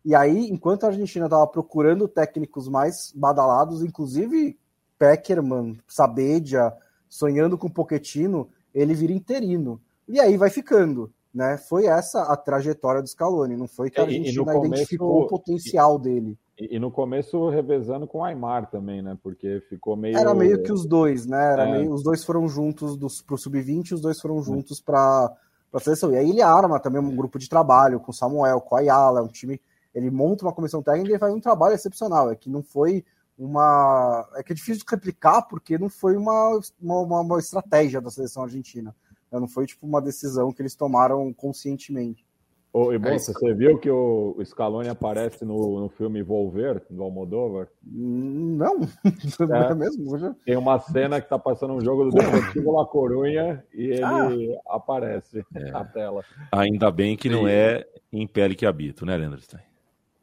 e aí, enquanto a Argentina estava procurando técnicos mais badalados, inclusive Peckerman, Sabedia, sonhando com Pochettino, ele vira interino. E aí vai ficando. né? Foi essa a trajetória do Scaloni, não foi que a Argentina começo, identificou o potencial e, dele. E, e, no começo revezando com o Aymar também, né? Porque ficou meio. Era meio que os dois, né? Era é. meio, os dois foram juntos para o Sub-20 os dois foram juntos para a seleção. E aí ele arma também um grupo de trabalho com Samuel, com Ayala, um time. Ele monta uma comissão técnica e faz um trabalho excepcional. É que não foi uma. É que é difícil de replicar porque não foi uma, uma, uma estratégia da seleção argentina. Não foi tipo uma decisão que eles tomaram conscientemente. Ô, e bom, é você viu que o, Scaloni aparece no, no filme Volver, do Almodóvar? Não, não é, é mesmo. Tem uma cena que tá passando um jogo do Deportivo La Corunha e ele ah. aparece é. na tela. Ainda bem que não é em pele que habito, né, Leandro Stein?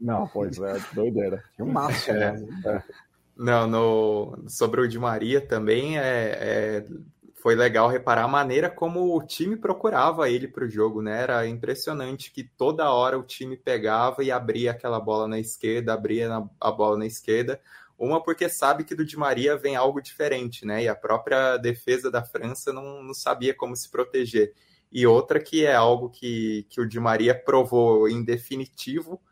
Não, pois é, doideira. Que massa, é. né? É. Não, no, sobre o Di Maria também é, é foi legal reparar a maneira como o time procurava ele para o jogo, né? Era impressionante que toda hora o time pegava e abria aquela bola na esquerda, abria na, a bola na esquerda. Uma porque sabe que do Di Maria vem algo diferente, né? E a própria defesa da França não, não sabia como se proteger. E outra que é algo que, que o Di Maria provou em definitivo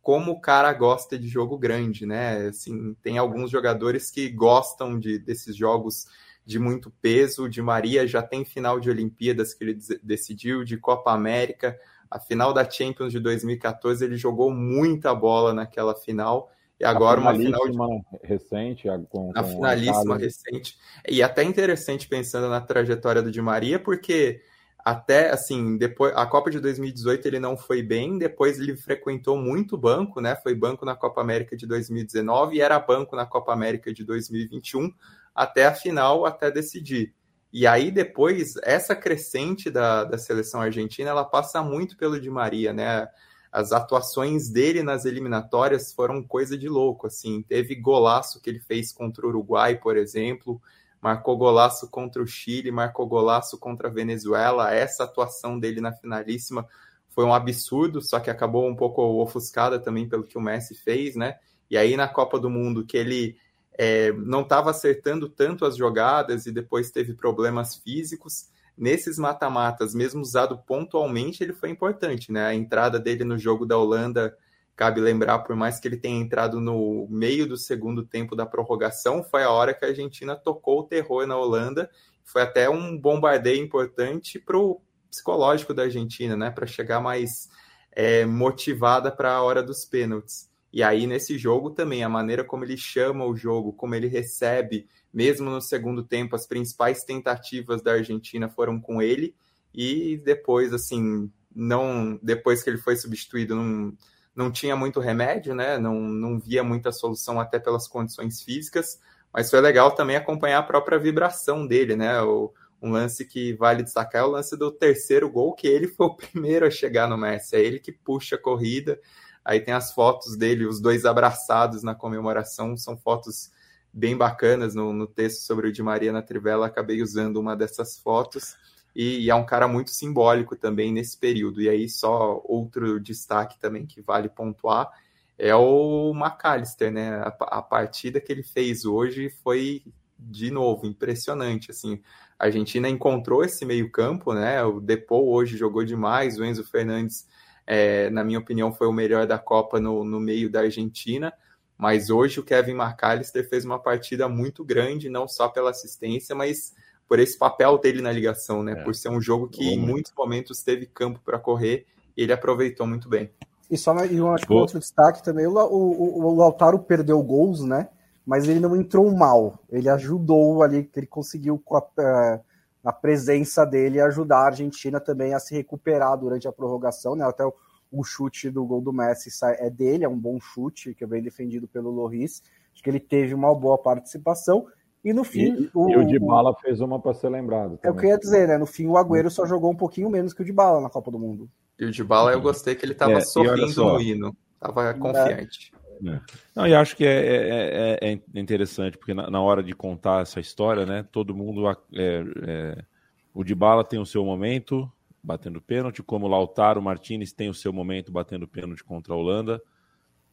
como o cara gosta de jogo grande, né? Assim, tem alguns jogadores que gostam de, desses jogos de muito peso. De Maria já tem final de Olimpíadas que ele decidiu, de Copa América. A final da Champions de 2014, ele jogou muita bola naquela final. E agora uma final de... recente, com, a finalíssima recente. E até interessante pensando na trajetória do Di Maria, porque até assim, depois a Copa de 2018 ele não foi bem, depois ele frequentou muito banco, né? Foi banco na Copa América de 2019 e era banco na Copa América de 2021 até a final, até decidir. E aí depois, essa crescente da, da seleção argentina, ela passa muito pelo Di Maria, né? As atuações dele nas eliminatórias foram coisa de louco, assim. Teve golaço que ele fez contra o Uruguai, por exemplo, marcou golaço contra o Chile, marcou golaço contra a Venezuela. Essa atuação dele na finalíssima foi um absurdo, só que acabou um pouco ofuscada também pelo que o Messi fez, né? E aí na Copa do Mundo, que ele é, não estava acertando tanto as jogadas e depois teve problemas físicos. Nesses mata-matas, mesmo usado pontualmente, ele foi importante, né? A entrada dele no jogo da Holanda, cabe lembrar, por mais que ele tenha entrado no meio do segundo tempo da prorrogação, foi a hora que a Argentina tocou o terror na Holanda. Foi até um bombardeio importante para o psicológico da Argentina, né? Para chegar mais é, motivada para a hora dos pênaltis. E aí, nesse jogo também, a maneira como ele chama o jogo, como ele recebe, mesmo no segundo tempo, as principais tentativas da Argentina foram com ele. E depois, assim, não depois que ele foi substituído, não, não tinha muito remédio, né? Não, não via muita solução até pelas condições físicas. Mas foi legal também acompanhar a própria vibração dele, né? O, um lance que vale destacar é o lance do terceiro gol, que ele foi o primeiro a chegar no Messi. É ele que puxa a corrida. Aí tem as fotos dele, os dois abraçados na comemoração, são fotos bem bacanas no, no texto sobre o Di Maria na Trivela, acabei usando uma dessas fotos. E, e, é um cara muito simbólico também nesse período. E aí, só outro destaque também que vale pontuar é o McAllister, né? A, a partida que ele fez hoje foi, de novo, impressionante. Assim, a Argentina encontrou esse meio-campo, né? O Depou hoje jogou demais, o Enzo Fernandes é, na minha opinião, foi o melhor da Copa no, no meio da Argentina. Mas hoje o Kevin McAllister fez uma partida muito grande, não só pela assistência, mas por esse papel dele na ligação, né? É. Por ser um jogo que em muitos momentos teve campo para correr e ele aproveitou muito bem. E só e eu acho que outro destaque também, o, o, o Lautaro perdeu gols, né? Mas ele não entrou mal. Ele ajudou ali, que ele conseguiu com a, uh, a presença dele ajudar a Argentina também a se recuperar durante a prorrogação, né? Até o, o chute do gol do Messi é dele, é um bom chute, que é bem defendido pelo Loris. Acho que ele teve uma boa participação. E no fim. E o, e o Dybala fez uma para ser lembrado. É o que eu ia dizer, né? No fim, o Agüero só jogou um pouquinho menos que o Dybala na Copa do Mundo. E o Dybala eu gostei que ele estava é, sorrindo no hino. Tava é. confiante. É. Não, e acho que é, é, é, é interessante, porque na, na, hora de contar essa história, né, todo mundo. É, é, o Dybala tem o seu momento batendo pênalti, como o Lautaro Martinez tem o seu momento batendo pênalti contra a Holanda.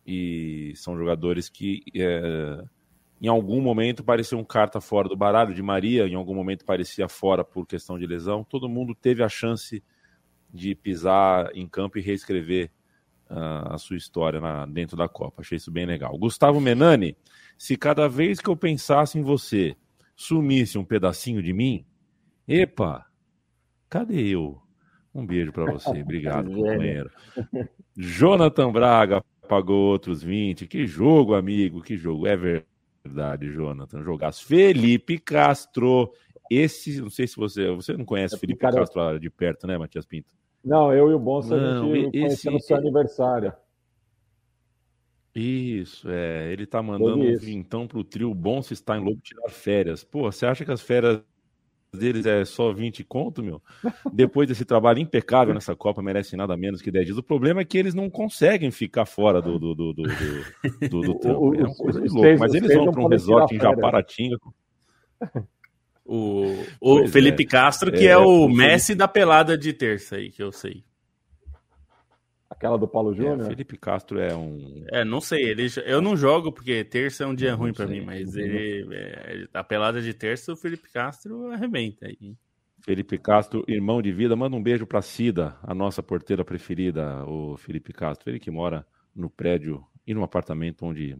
E são jogadores que em algum momento pareciam carta fora do baralho. De Maria, em algum momento parecia fora por questão de lesão. Todo mundo teve a chance de pisar em campo e reescrever a sua história na, dentro da Copa. Achei isso bem legal. Gustavo Menani, se cada vez que eu pensasse em você sumisse um pedacinho de mim, epa, cadê eu? Um beijo para você, obrigado, companheiro. Jonathan Braga pagou outros 20. Que jogo, amigo, que jogo. É verdade, Jonathan. Jogaço. Felipe Castro. Esse, não sei se você. Você não conhece é Felipe cara... Castro de perto, né, Matias Pinto? Não, eu e o Bonsa não, a gente esse... no seu aniversário. Isso, é. Ele tá mandando um vintão pro trio bom se está em lobo tirar férias. Pô, você acha que as férias deles é só 20 conto, meu? Depois desse trabalho impecável nessa Copa, merece nada menos que 10 dias. O problema é que eles não conseguem ficar fora do, do, do, do, do, do, do trampo. É uma coisa de louco. Mas eles vão para um resort em Japaratinga. O, o Felipe é. Castro, que é, é o Messi da pelada de terça aí, que eu sei. Aquela do Paulo Júnior? É, Felipe Castro é um. É, não sei. Ele, eu não jogo porque terça é um dia não ruim para mim, mas ele, é, a pelada de terça, o Felipe Castro arrebenta aí. Felipe Castro, irmão de vida, manda um beijo para Cida, a nossa porteira preferida, o Felipe Castro. Ele que mora no prédio e no apartamento onde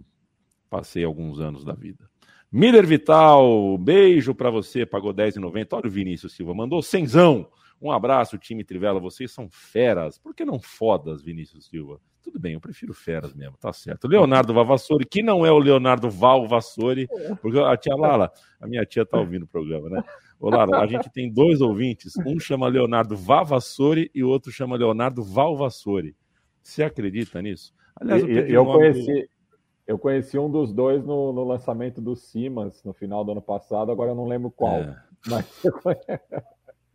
passei alguns anos da vida. Miller Vital, beijo para você, pagou 10,90. Olha o Vinícius Silva, mandou cenzão. Um abraço, time Trivela. Vocês são feras. Por que não fodas, Vinícius Silva? Tudo bem, eu prefiro feras mesmo, tá certo. Leonardo Vavassori, que não é o Leonardo Valvassori, porque a tia Lala, a minha tia tá ouvindo o programa, né? Ô, Lara, a gente tem dois ouvintes, um chama Leonardo Vavassori e o outro chama Leonardo Valvassori. Você acredita nisso? Aliás, eu, eu conheci, do... eu conheci um dos dois no, no, lançamento do Simas no final do ano passado, agora eu não lembro qual. É. Mas eu conheço.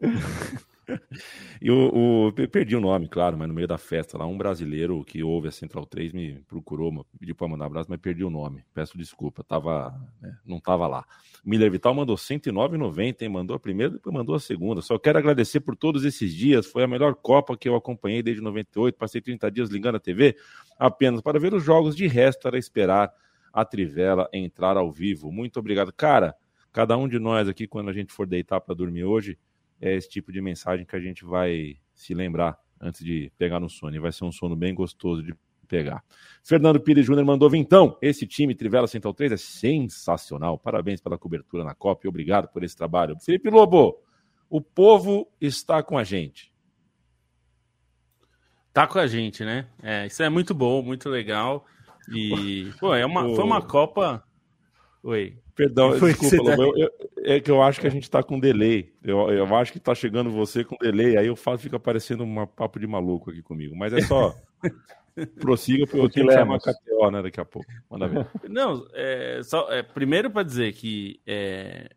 e o, o, perdi o nome, claro, mas no meio da festa lá, um brasileiro que ouve a Central 3 me procurou, pediu para mandar um abraço, mas perdi o nome. Peço desculpa, tava, né, não tava lá. Miller Vital mandou 109,90, hein? Mandou a primeira, depois mandou a segunda. Só quero agradecer por todos esses dias. Foi a melhor Copa que eu acompanhei desde 98. Passei 30 dias ligando a TV apenas para ver os jogos. De resto, era esperar a Trivela entrar ao vivo. Muito obrigado. Cara, cada um de nós aqui, quando a gente for deitar para dormir hoje, é esse tipo de mensagem que a gente vai se lembrar antes de pegar no sono. E vai ser um sono bem gostoso de pegar. Fernando Pires Júnior mandou então. Esse time Trivela Central 3 é sensacional. Parabéns pela cobertura na Copa e obrigado por esse trabalho. Felipe Lobo, o povo está com a gente. Tá com a gente, né? É, isso é muito bom, muito legal. E, pô, é uma, foi uma Copa. Oi. Perdão, Foi desculpa, tá... eu, eu, é que eu acho que a gente está com delay. Eu, eu acho que está chegando você com delay, aí eu faço, fica parecendo um papo de maluco aqui comigo. Mas é só. prossiga, porque eu tenho que chamar a KTO, né, daqui a pouco. Manda ver. Não, é, só, é, primeiro para dizer que é,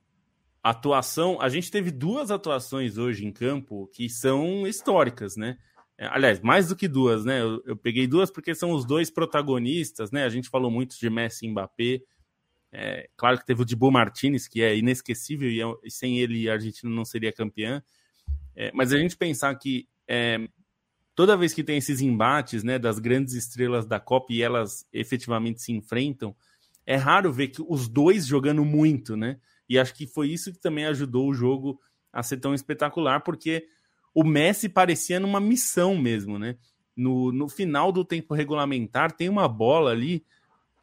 atuação. A gente teve duas atuações hoje em campo que são históricas, né? É, aliás, mais do que duas, né? Eu, eu, peguei duas porque são os dois protagonistas, né? A gente falou muito de Messi e Mbappé. É, claro que teve o Dibu Martinez, que é inesquecível, e, é, e sem ele a Argentina não seria campeã. É, mas a gente pensar que é, toda vez que tem esses embates né, das grandes estrelas da Copa e elas efetivamente se enfrentam, é raro ver que os dois jogando muito, né? E acho que foi isso que também ajudou o jogo a ser tão espetacular, porque o Messi parecia numa missão mesmo, né? No, no final do tempo regulamentar, tem uma bola ali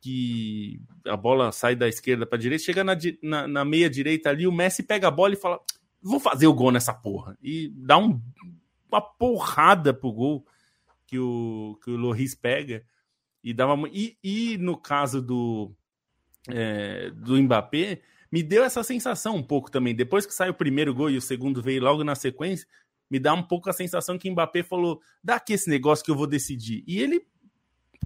que a bola sai da esquerda para direita, chega na, na, na, meia direita ali, o Messi pega a bola e fala: vou fazer o gol nessa porra. E dá um, uma porrada pro gol que o, que o Loris pega. E, uma, e, e no caso do, é, do Mbappé, me deu essa sensação um pouco também. Depois que sai o primeiro gol e o segundo veio logo na sequência, me dá um pouco a sensação que o Mbappé falou: dá aqui esse negócio que eu vou decidir. E ele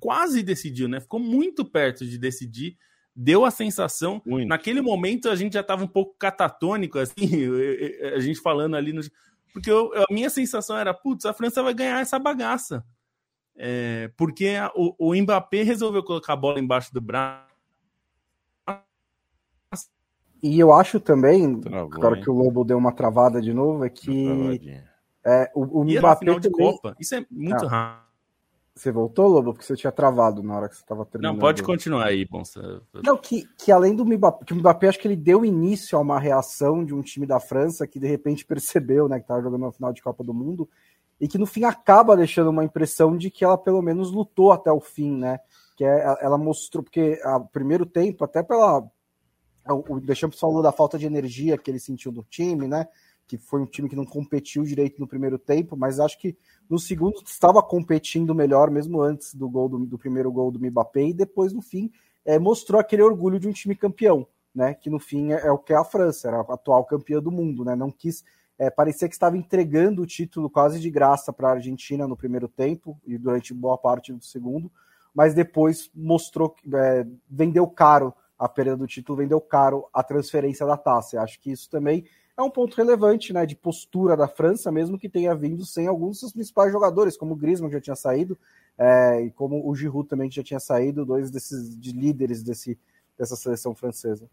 quase decidiu, né? Ficou muito perto de decidir. Deu a sensação. Muito. Naquele momento a gente já estava um pouco catatônico, assim, a gente falando ali no. Porque eu, a minha sensação era, putz, a França vai ganhar essa bagaça. É, porque a, o, o Mbappé resolveu colocar a bola embaixo do braço. E eu acho também, Travou, agora hein? que o Lobo deu uma travada de novo, é que é, o, o Mbappé final de Copa. Isso é muito ah. rápido. Você voltou, Lobo? Porque você tinha travado na hora que você estava terminando. Não, pode continuar aí, Bonsa. Não, que, que além do Mbappé, que o Mbappé acho que ele deu início a uma reação de um time da França que de repente percebeu, né, que estava jogando na final de Copa do Mundo e que no fim acaba deixando uma impressão de que ela pelo menos lutou até o fim, né? Que é, ela mostrou, porque o primeiro tempo, até pela. O Deschamps falou da falta de energia que ele sentiu do time, né? Que foi um time que não competiu direito no primeiro tempo, mas acho que no segundo estava competindo melhor, mesmo antes do gol do, do primeiro gol do Mbappé, e depois, no fim, é, mostrou aquele orgulho de um time campeão, né? Que no fim é, é o que é a França, era a atual campeã do mundo, né? Não quis é, parecia que estava entregando o título quase de graça para a Argentina no primeiro tempo e durante boa parte do segundo, mas depois mostrou é, vendeu caro a perda do título, vendeu caro a transferência da taça. Eu acho que isso também é um ponto relevante né, de postura da França, mesmo que tenha vindo sem alguns dos seus principais jogadores, como o Griezmann que já tinha saído, é, e como o Giroud também que já tinha saído, dois desses de líderes desse, dessa seleção francesa.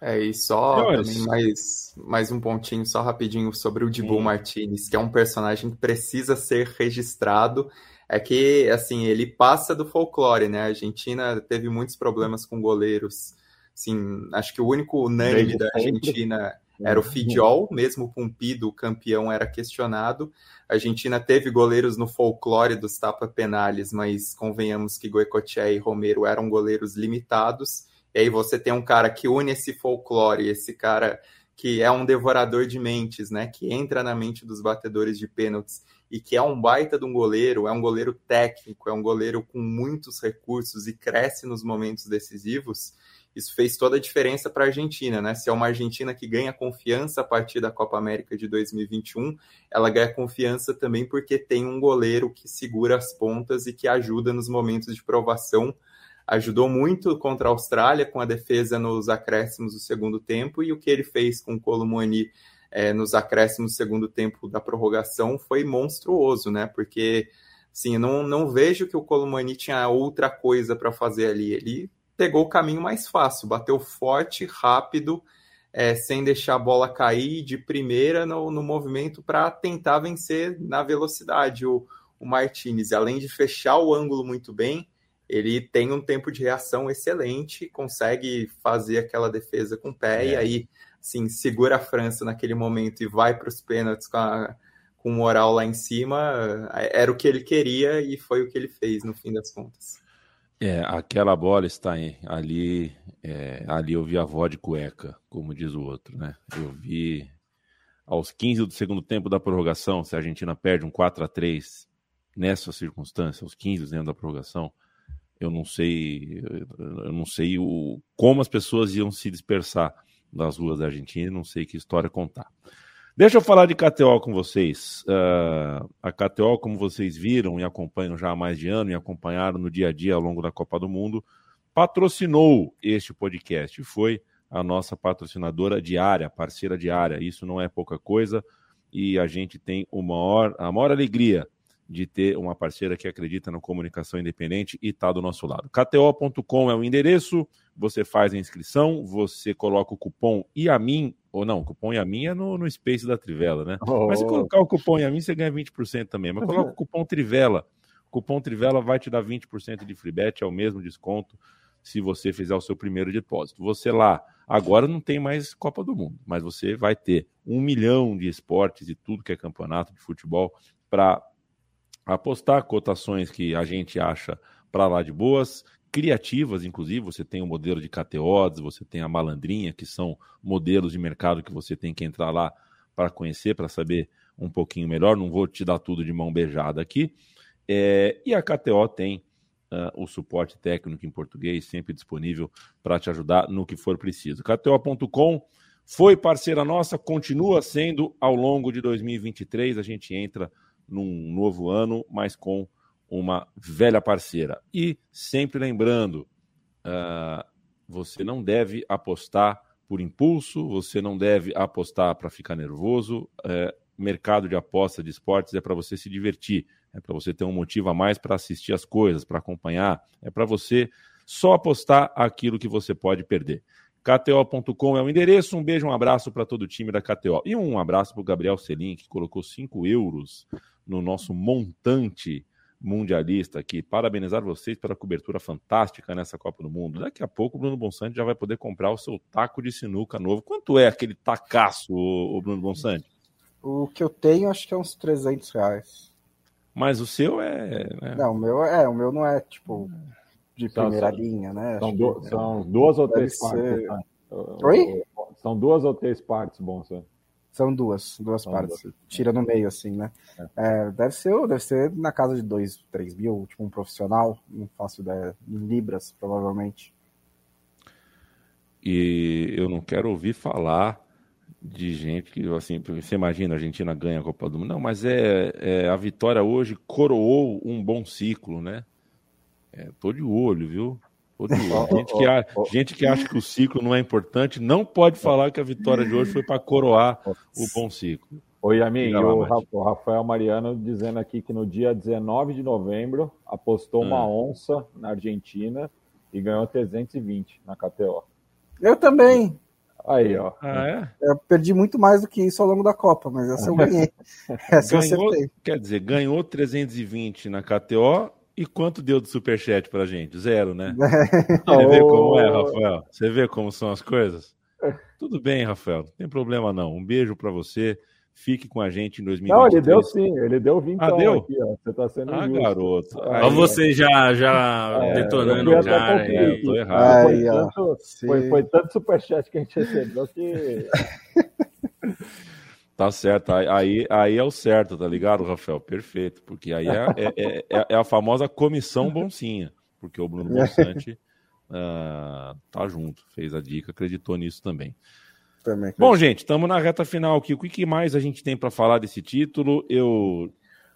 É, e só também mais, mais um pontinho, só rapidinho sobre o Dibu Martinez, que é um personagem que precisa ser registrado. É que, assim, ele passa do folclore, né? A Argentina teve muitos problemas com goleiros. Assim, acho que o único unânime da Argentina era o uhum. Fidjol, mesmo o Pumpido, o campeão, era questionado. A Argentina teve goleiros no folclore dos tapa penales, mas convenhamos que Goicoechea e Romero eram goleiros limitados. E aí você tem um cara que une esse folclore, esse cara que é um devorador de mentes, né? Que entra na mente dos batedores de pênaltis e que é um baita de um goleiro, é um goleiro técnico, é um goleiro com muitos recursos e cresce nos momentos decisivos. Isso fez toda a diferença para a Argentina, né? Se é uma Argentina que ganha confiança a partir da Copa América de 2021, ela ganha confiança também porque tem um goleiro que segura as pontas e que ajuda nos momentos de provação ajudou muito contra a Austrália com a defesa nos acréscimos do segundo tempo e o que ele fez com o Colomani é, nos acréscimos do segundo tempo da prorrogação foi monstruoso, né? Porque assim, não, não vejo que o Colomani tinha outra coisa para fazer ali. Ele pegou o caminho mais fácil, bateu forte, rápido, é, sem deixar a bola cair de primeira no, no movimento para tentar vencer na velocidade o, o Martinez. Além de fechar o ângulo muito bem, ele tem um tempo de reação excelente, consegue fazer aquela defesa com o pé é. e aí, sim, segura a França naquele momento e vai para os pênaltis com, a, com o moral lá em cima. Era o que ele queria e foi o que ele fez no fim das contas. É, aquela bola está ali. É, ali eu vi a avó de cueca, como diz o outro, né? Eu vi aos 15 do segundo tempo da prorrogação, se a Argentina perde um 4 a 3 nessa circunstância, aos 15 dentro da prorrogação, eu não sei, eu não sei o, como as pessoas iam se dispersar das ruas da Argentina, não sei que história contar. Deixa eu falar de KTO com vocês. Uh, a KTO, como vocês viram e acompanham já há mais de ano e acompanharam no dia a dia ao longo da Copa do Mundo, patrocinou este podcast. Foi a nossa patrocinadora diária, parceira diária. Isso não é pouca coisa e a gente tem maior, a maior alegria de ter uma parceira que acredita na comunicação independente e está do nosso lado. KTO.com é o endereço, você faz a inscrição, você coloca o cupom IAMIN, ou não, cupom IAMIN é no, no Space da Trivela, né? Oh. Mas se colocar o cupom IAMIN, você ganha 20% também. Mas coloca o cupom Trivela. O cupom Trivela vai te dar 20% de free bet, é o mesmo desconto se você fizer o seu primeiro depósito. Você lá, agora não tem mais Copa do Mundo, mas você vai ter um milhão de esportes e tudo que é campeonato de futebol para apostar cotações que a gente acha para lá de boas, criativas, inclusive. Você tem o modelo de KTOs, você tem a malandrinha, que são modelos de mercado que você tem que entrar lá para conhecer, para saber um pouquinho melhor. Não vou te dar tudo de mão beijada aqui. É, e a KTO tem uh, o suporte técnico em português, sempre disponível para te ajudar no que for preciso. KTO.com foi parceira nossa, continua sendo ao longo de 2023. A gente entra num novo ano, mas com uma velha parceira. E sempre lembrando, uh, você não deve apostar por impulso, você não deve apostar para ficar nervoso. Uh, mercado de aposta de esportes é para você se divertir, é para você ter um motivo a mais para assistir as coisas, para acompanhar, é para você só apostar aquilo que você pode perder. KTO.com é o endereço. Um beijo, um abraço para todo o time da KTO. E um abraço para o Gabriel Selim, que colocou 5 euros no nosso montante mundialista aqui. Parabenizar vocês pela cobertura fantástica nessa Copa do Mundo. Daqui a pouco o Bruno Bonsante já vai poder comprar o seu taco de sinuca novo. Quanto é aquele tacaço, o Bruno Bonsante? O que eu tenho acho que é uns 300 reais. Mas o seu é. Né? Não, o meu é, o meu não é tipo de primeira são, linha, né? São, do, são duas ou três partes. Tá? Oi? São duas ou três partes, senhor. São duas, duas são partes. Duas. Tira no meio, assim, né? É. É, deve, ser, deve ser na casa de 2, 3 mil, tipo um profissional, não faço ideia, em libras, provavelmente. E eu não quero ouvir falar de gente que, assim, você imagina a Argentina ganha a Copa do Mundo. Não, mas é, é a vitória hoje coroou um bom ciclo, né? É, tô de olho, viu? Gente, que a, gente que acha que o ciclo não é importante não pode falar que a vitória de hoje foi para coroar o bom ciclo. Oi, amigo, o Rafael Mariano dizendo aqui que no dia 19 de novembro apostou uma ah. onça na Argentina e ganhou 320 na KTO. Eu também. Aí, ó. Ah, é? Eu perdi muito mais do que isso ao longo da Copa, mas essa eu ganhei. essa ganhou, eu Quer dizer, ganhou 320 na KTO e quanto deu do superchat pra gente? Zero, né? Você vê como é, Rafael? Você vê como são as coisas? Tudo bem, Rafael, não tem problema não. Um beijo para você. Fique com a gente em 2023. Não, ele deu sim, ele deu 20 ah, deu? aqui, ó. Você tá sendo Ah, justo. garoto. Olha você já, já é, detonando já. É, eu tô errado. Aí, foi, tanto, foi, foi, tanto superchat que a gente recebeu que... Tá certo, aí, aí é o certo, tá ligado, Rafael? Perfeito, porque aí é, é, é, é a famosa comissão boncinha, porque o Bruno Bonsante uh, tá junto, fez a dica, acreditou nisso também. Também. Bom, gente, estamos na reta final aqui. O que mais a gente tem para falar desse título? Eu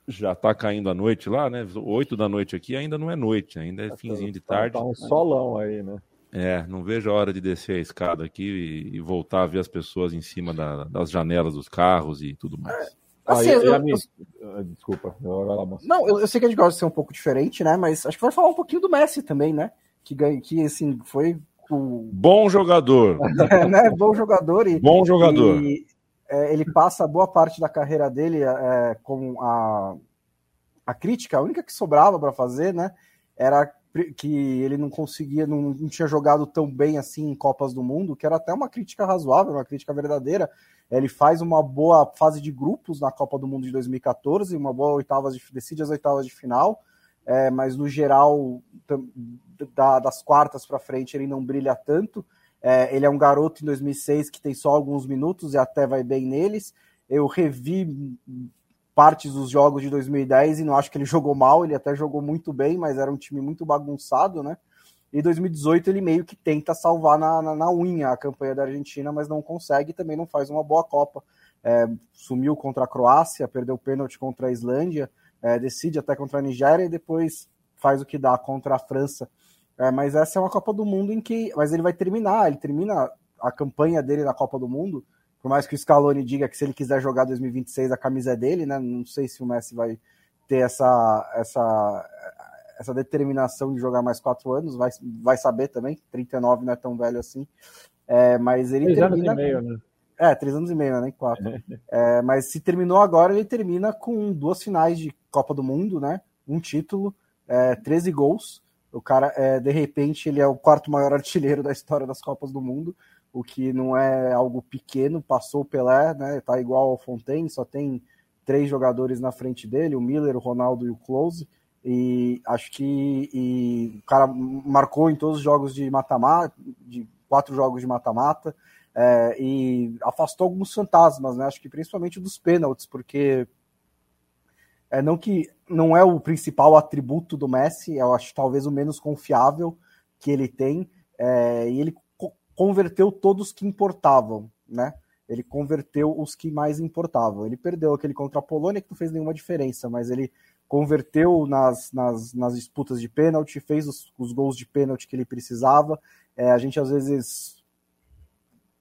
já tá caindo a noite lá, né? Oito da noite aqui ainda não é noite, ainda é tá finzinho de tá tarde. Tá um solão aí, né? É, não vejo a hora de descer a escada aqui e, e voltar a ver as pessoas em cima da, das janelas dos carros e tudo mais. É, assim, ah, eu, eu, eu, desculpa. Não, eu, sei que a gente gosta de ser um pouco diferente, né? Mas acho que vai falar um pouquinho do Messi também, né? Que, que assim, foi o... Bom jogador. É, né? Bom jogador. E, Bom jogador. E, é, ele passa boa parte da carreira dele é, com a, a crítica, a única que sobrava para fazer, né? Era que ele não conseguia, não, não, tinha jogado tão bem assim em Copas do Mundo, que era até uma crítica razoável, uma crítica verdadeira. Ele faz uma boa fase de grupos na Copa do Mundo de 2014, uma boa oitavas de, decide as oitavas de final, é, mas no geral da, das quartas para frente ele não brilha tanto. É, ele é um garoto em 2006 que tem só alguns minutos e até vai bem neles. Eu revi partes dos jogos de 2010 e não acho que ele jogou mal, ele até jogou muito bem, mas era um time muito bagunçado, né? E 2018 ele meio que tenta salvar na, na, na unha a campanha da Argentina, mas não consegue, também não faz uma boa Copa. É, sumiu contra a Croácia, perdeu o pênalti contra a Islândia, é, decide até contra a Nigéria e depois faz o que dá contra a França. É, mas essa é uma Copa do Mundo em que. Mas ele vai terminar, ele termina a campanha dele na Copa do Mundo por mais que o Scaloni diga que se ele quiser jogar 2026 a camisa é dele, né? Não sei se o Messi vai ter essa, essa, essa determinação de jogar mais quatro anos, vai, vai saber também. 39 não é tão velho assim. É, mas ele três termina. Anos e meio, né? É, três anos e meio, né? Nem quatro. é, mas se terminou agora, ele termina com duas finais de Copa do Mundo, né? Um título, é, 13 gols. O cara, é, de repente, ele é o quarto maior artilheiro da história das Copas do Mundo o que não é algo pequeno, passou o Pelé, né? Tá igual ao Fontaine, só tem três jogadores na frente dele, o Miller, o Ronaldo e o Close. E acho que e o cara marcou em todos os jogos de mata-mata, de quatro jogos de mata-mata, é, e afastou alguns fantasmas, né? Acho que principalmente dos pênaltis, porque é não que não é o principal atributo do Messi, eu acho talvez o menos confiável que ele tem, é, e ele converteu todos que importavam, né? Ele converteu os que mais importavam. Ele perdeu aquele contra a Polônia que não fez nenhuma diferença, mas ele converteu nas, nas, nas disputas de pênalti, fez os, os, gols de pênalti que ele precisava. É, a gente às vezes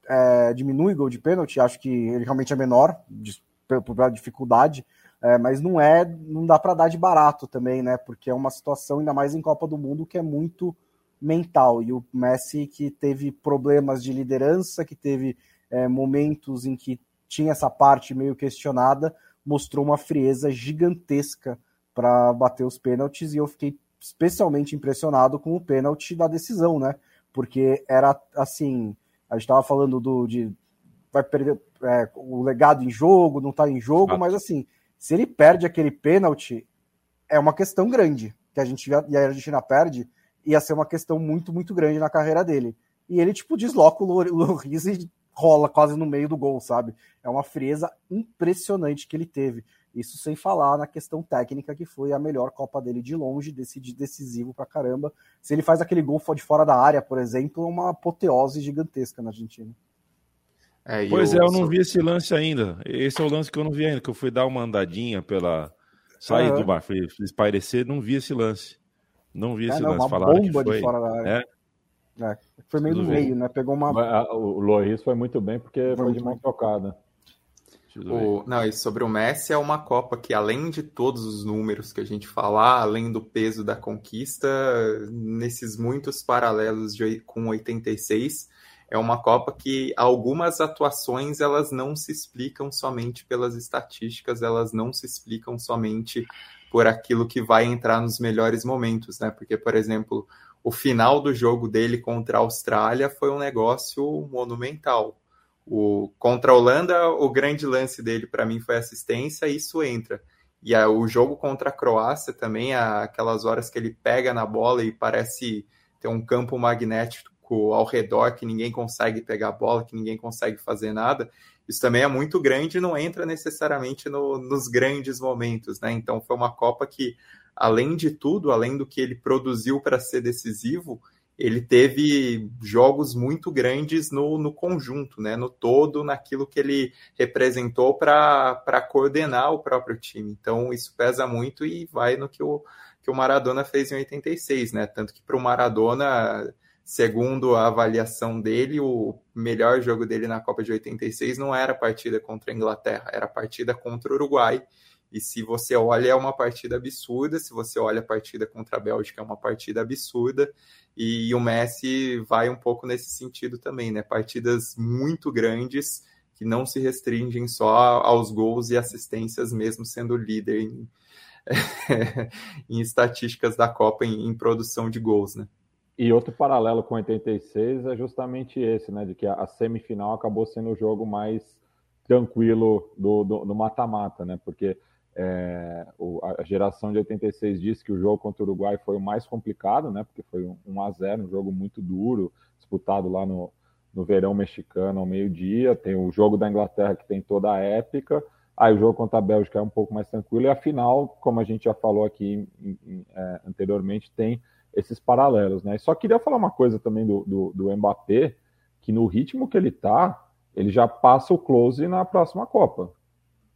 é, diminui gol de pênalti, acho que ele realmente é menor por dificuldade, é, mas não é, não dá para dar de barato também, né? Porque é uma situação ainda mais em Copa do Mundo que é muito mental. E o Messi que teve problemas de liderança, que teve é, momentos em que tinha essa parte meio questionada, mostrou uma frieza gigantesca para bater os pênaltis e eu fiquei especialmente impressionado com o pênalti da decisão, né? Porque era assim, a gente estava falando do de vai perder, é, o legado em jogo, não tá em jogo, mas assim, se ele perde aquele pênalti, é uma questão grande. Que a gente e a Argentina perde, ia ser uma questão muito, muito grande na carreira dele. E ele, tipo, desloca o Loris e rola quase no meio do gol, sabe? É uma frieza impressionante que ele teve. Isso sem falar na questão técnica, que foi a melhor Copa dele de longe, decisivo pra caramba. Se ele faz aquele gol de fora da área, por exemplo, é uma apoteose gigantesca na Argentina. É, pois eu... é, eu não vi esse lance ainda. Esse é o lance que eu não vi ainda, que eu fui dar uma andadinha pela. Sair uhum. do bar, fui espairecer, não vi esse lance. Não vi é, esse não, lance. Uma Falaram bomba foi... de fora da área. É? É, foi meio no meio, né? Pegou uma. O Loris foi muito bem porque foi, foi de mão trocada. O, não, e sobre o Messi é uma Copa que, além de todos os números que a gente falar, além do peso da conquista, nesses muitos paralelos de, com 86, é uma Copa que algumas atuações elas não se explicam somente pelas estatísticas, elas não se explicam somente por aquilo que vai entrar nos melhores momentos, né? Porque, por exemplo, o final do jogo dele contra a Austrália foi um negócio monumental o, contra a Holanda, o grande lance dele para mim foi assistência, e isso entra. E a, o jogo contra a Croácia também, a, aquelas horas que ele pega na bola e parece ter um campo magnético ao redor que ninguém consegue pegar a bola, que ninguém consegue fazer nada. Isso também é muito grande e não entra necessariamente no, nos grandes momentos, né? Então foi uma Copa que, além de tudo, além do que ele produziu para ser decisivo, ele teve jogos muito grandes no, no conjunto, né, no todo, naquilo que ele representou para coordenar o próprio time. Então, isso pesa muito e vai no que o, que o Maradona fez em 86, né? Tanto que para o Maradona, segundo a avaliação dele, o melhor jogo dele na Copa de 86 não era a partida contra a Inglaterra, era a partida contra o Uruguai. E se você olha, é uma partida absurda. Se você olha a partida contra a Bélgica, é uma partida absurda. E o Messi vai um pouco nesse sentido também, né? Partidas muito grandes que não se restringem só aos gols e assistências, mesmo sendo líder em, em estatísticas da Copa em, em, produção de gols, né? E outro paralelo com 86 é justamente esse, né? De que a, semifinal acabou sendo o jogo mais tranquilo do mata-mata, né? Porque é, o, a geração de 86 disse que o jogo contra o Uruguai foi o mais complicado, né? Porque foi um 1 a 0 um jogo muito duro, disputado lá no, no verão mexicano ao meio-dia. Tem o jogo da Inglaterra que tem toda a épica. Aí o jogo contra a Bélgica é um pouco mais tranquilo. E a final, como a gente já falou aqui em, em, é, anteriormente, tem esses paralelos, né? só queria falar uma coisa também do, do, do Mbappé, que no ritmo que ele tá, ele já passa o close na próxima Copa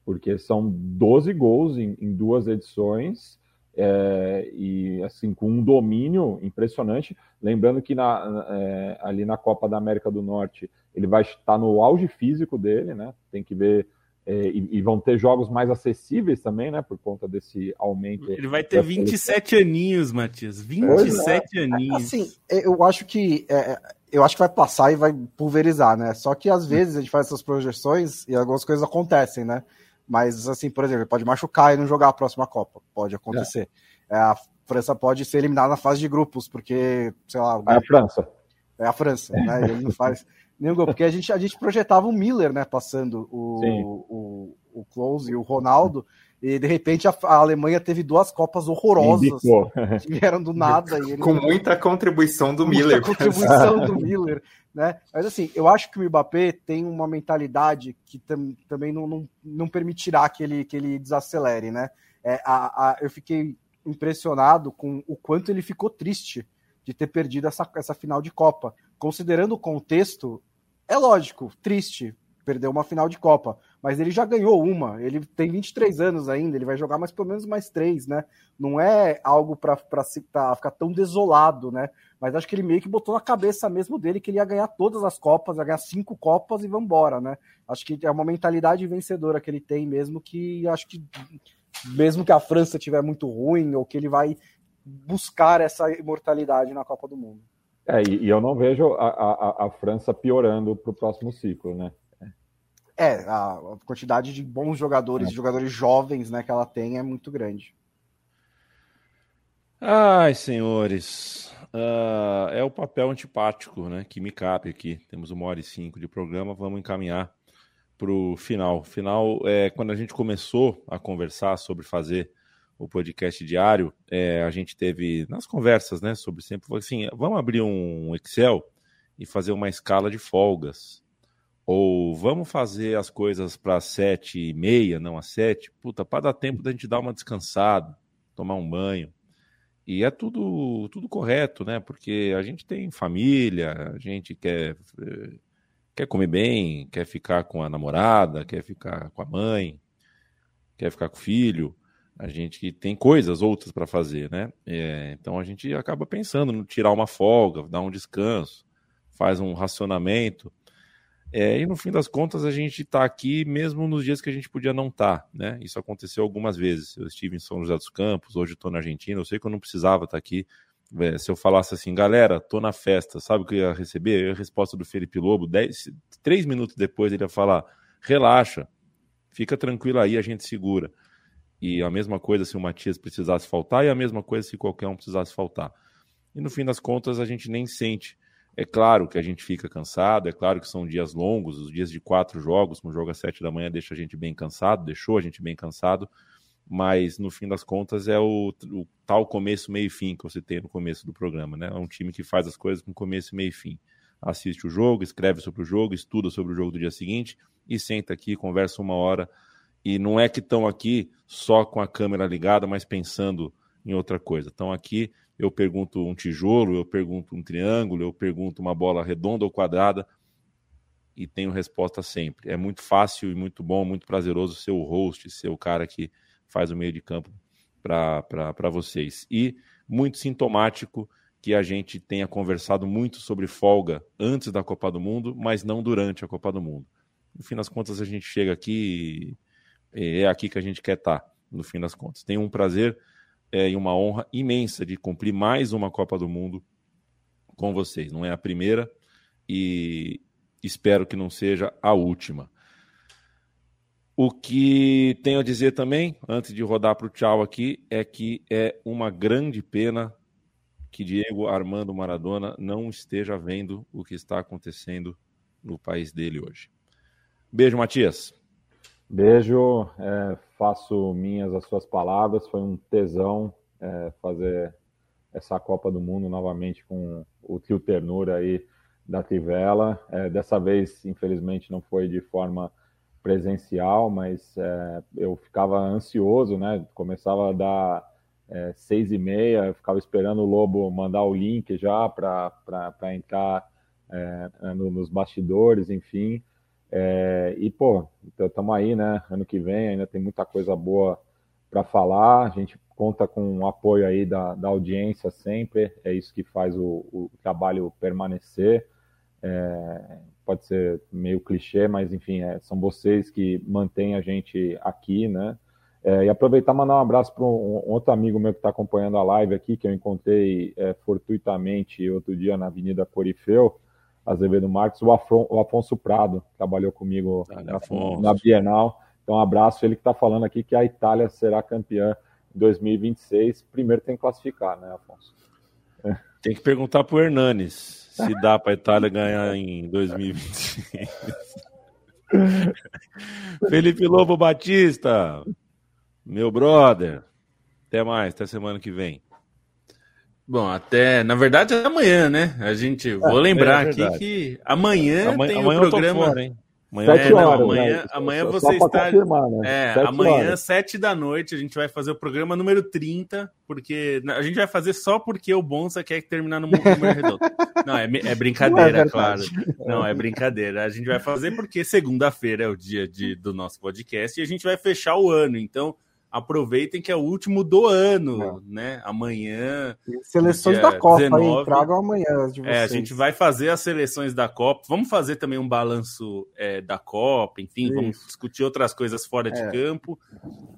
porque são 12 gols em, em duas edições é, e assim com um domínio impressionante. Lembrando que na, é, ali na Copa da América do Norte ele vai estar no auge físico dele, né? Tem que ver é, e, e, vão ter jogos mais acessíveis também, né? Por conta desse aumento. Ele vai ter 27 aninhos, Matias. 27 é. aninhos. Assim, eu acho que é, eu acho que vai passar e vai pulverizar, né? Só que às vezes a gente faz essas projeções e algumas coisas acontecem, né? Mas, assim, por exemplo, ele pode machucar e não jogar a próxima Copa. Pode acontecer. É. a França pode ser eliminada na fase de grupos, porque, sei lá. É a França. É a França, né? Ele não faz nenhum gol. Porque a gente, a gente projetava o Miller, né? Passando o, o, o, Close e o Ronaldo. E de repente a, a Alemanha teve duas Copas horrorosas que vieram do nada. Ele... Com muita contribuição do Miller. Muita contribuição do Miller. Né? Mas assim, eu acho que o Mbappé tem uma mentalidade que tam, também não, não, não, permitirá que ele, que ele desacelere, né? É, a, a, eu fiquei impressionado com o quanto ele ficou triste de ter perdido essa, essa final de Copa. Considerando o contexto, é lógico, triste, perdeu uma final de Copa, mas ele já ganhou uma, ele tem 23 anos ainda, ele vai jogar mais pelo menos mais três, né? Não é algo para ficar tão desolado, né? Mas acho que ele meio que botou na cabeça mesmo dele que ele ia ganhar todas as Copas, ia ganhar cinco Copas e vambora, né? Acho que é uma mentalidade vencedora que ele tem mesmo, que acho que mesmo que a França tiver muito ruim, ou que ele vai buscar essa imortalidade na Copa do Mundo. É, e, eu não vejo a, a, a França piorando para o próximo ciclo, né? É, a quantidade de bons jogadores, é. jogadores jovens, né, que ela tem é muito grande. Ai, senhores, uh, é o papel antipático, né, que me cabe aqui. Temos uma hora e cinco de programa, vamos encaminhar pro final. Final é quando a gente começou a conversar sobre fazer o podcast diário, é, a gente teve nas conversas, né, sobre sempre assim, vamos abrir um Excel e fazer uma escala de folgas. Ou vamos fazer as coisas para sete e meia, não às sete, puta, para dar tempo da gente dar uma descansada, tomar um banho. E é tudo, tudo correto, né? Porque a gente tem família, a gente quer, quer comer bem, quer ficar com a namorada, quer ficar com a mãe, quer ficar com o filho. A gente tem coisas outras para fazer, né? É, então a gente acaba pensando no tirar uma folga, dar um descanso, faz um racionamento. É, e no fim das contas, a gente está aqui mesmo nos dias que a gente podia não estar, tá, né? Isso aconteceu algumas vezes. Eu estive em São José dos Campos, hoje estou na Argentina. Eu sei que eu não precisava estar tá aqui. É, se eu falasse assim, galera, tô na festa, sabe o que eu ia receber? a resposta do Felipe Lobo, dez, três minutos depois ele ia falar: relaxa, fica tranquilo aí, a gente segura. E a mesma coisa se o Matias precisasse faltar, e a mesma coisa se qualquer um precisasse faltar. E no fim das contas, a gente nem sente é claro que a gente fica cansado, é claro que são dias longos, os dias de quatro jogos, um jogo às sete da manhã deixa a gente bem cansado, deixou a gente bem cansado, mas no fim das contas é o, o tal começo, meio e fim que você tem no começo do programa, né? É um time que faz as coisas com começo, meio e fim. Assiste o jogo, escreve sobre o jogo, estuda sobre o jogo do dia seguinte e senta aqui, conversa uma hora. E não é que estão aqui só com a câmera ligada, mas pensando em outra coisa. Estão aqui eu pergunto um tijolo, eu pergunto um triângulo, eu pergunto uma bola redonda ou quadrada e tenho resposta sempre. É muito fácil e muito bom, muito prazeroso ser o host, ser o cara que faz o meio de campo para vocês. E muito sintomático que a gente tenha conversado muito sobre folga antes da Copa do Mundo, mas não durante a Copa do Mundo. No fim das contas, a gente chega aqui e é aqui que a gente quer estar, no fim das contas. Tenho um prazer é, e uma honra imensa de cumprir mais uma Copa do Mundo com vocês. Não é a primeira e espero que não seja a última. O que tenho a dizer também, antes de rodar para o tchau aqui, é que é uma grande pena que Diego Armando Maradona não esteja vendo o que está acontecendo no país dele hoje. Beijo, Matias. Beijo, é, faço minhas as suas palavras. Foi um tesão é, fazer essa Copa do Mundo novamente com o tio Ternura aí da Tivela. É, dessa vez, infelizmente, não foi de forma presencial, mas é, eu ficava ansioso, né? Começava a dar é, seis e meia, ficava esperando o Lobo mandar o link já para entrar é, no, nos bastidores, enfim. É, e, pô, estamos então, aí, né? Ano que vem ainda tem muita coisa boa para falar. A gente conta com o apoio aí da, da audiência sempre. É isso que faz o, o trabalho permanecer. É, pode ser meio clichê, mas enfim, é, são vocês que mantêm a gente aqui, né? É, e aproveitar e mandar um abraço para um, um, outro amigo meu que está acompanhando a live aqui, que eu encontrei é, fortuitamente outro dia na Avenida Corifeu, Azevedo Marques, o, Afron, o Afonso Prado, trabalhou comigo na, na, Bienal. Então, um abraço. Ele que está falando aqui que a Itália será campeã em 2026. Primeiro tem que classificar, né, Afonso? É. Tem que perguntar para o Hernanes se dá para a Itália ganhar em 2026. Felipe Lobo Batista, meu brother. Até mais, até semana que vem. Bom, até. Na verdade, é amanhã, né? A gente. É, vou lembrar é aqui que amanhã, amanhã tem amanhã o programa. Fora? Amanhã, é, não, horas, amanhã, né? amanhã só, você só está. Né? É, sete amanhã, horas. 7 da noite, a gente vai fazer o programa número 30, porque a gente vai fazer só porque o Bonsa quer terminar no número redondo. Não, é, é brincadeira, não é claro. Não, é brincadeira. A gente vai fazer porque segunda-feira é o dia de, do nosso podcast e a gente vai fechar o ano. Então, aproveitem que é o último do ano, é. né? Amanhã. Seleções da Copa 19, aí, tragam amanhã de vocês. É, a gente vai fazer as seleções da Copa. Vamos fazer também um balanço é, da Copa, enfim, Isso. vamos discutir outras coisas fora de é. campo.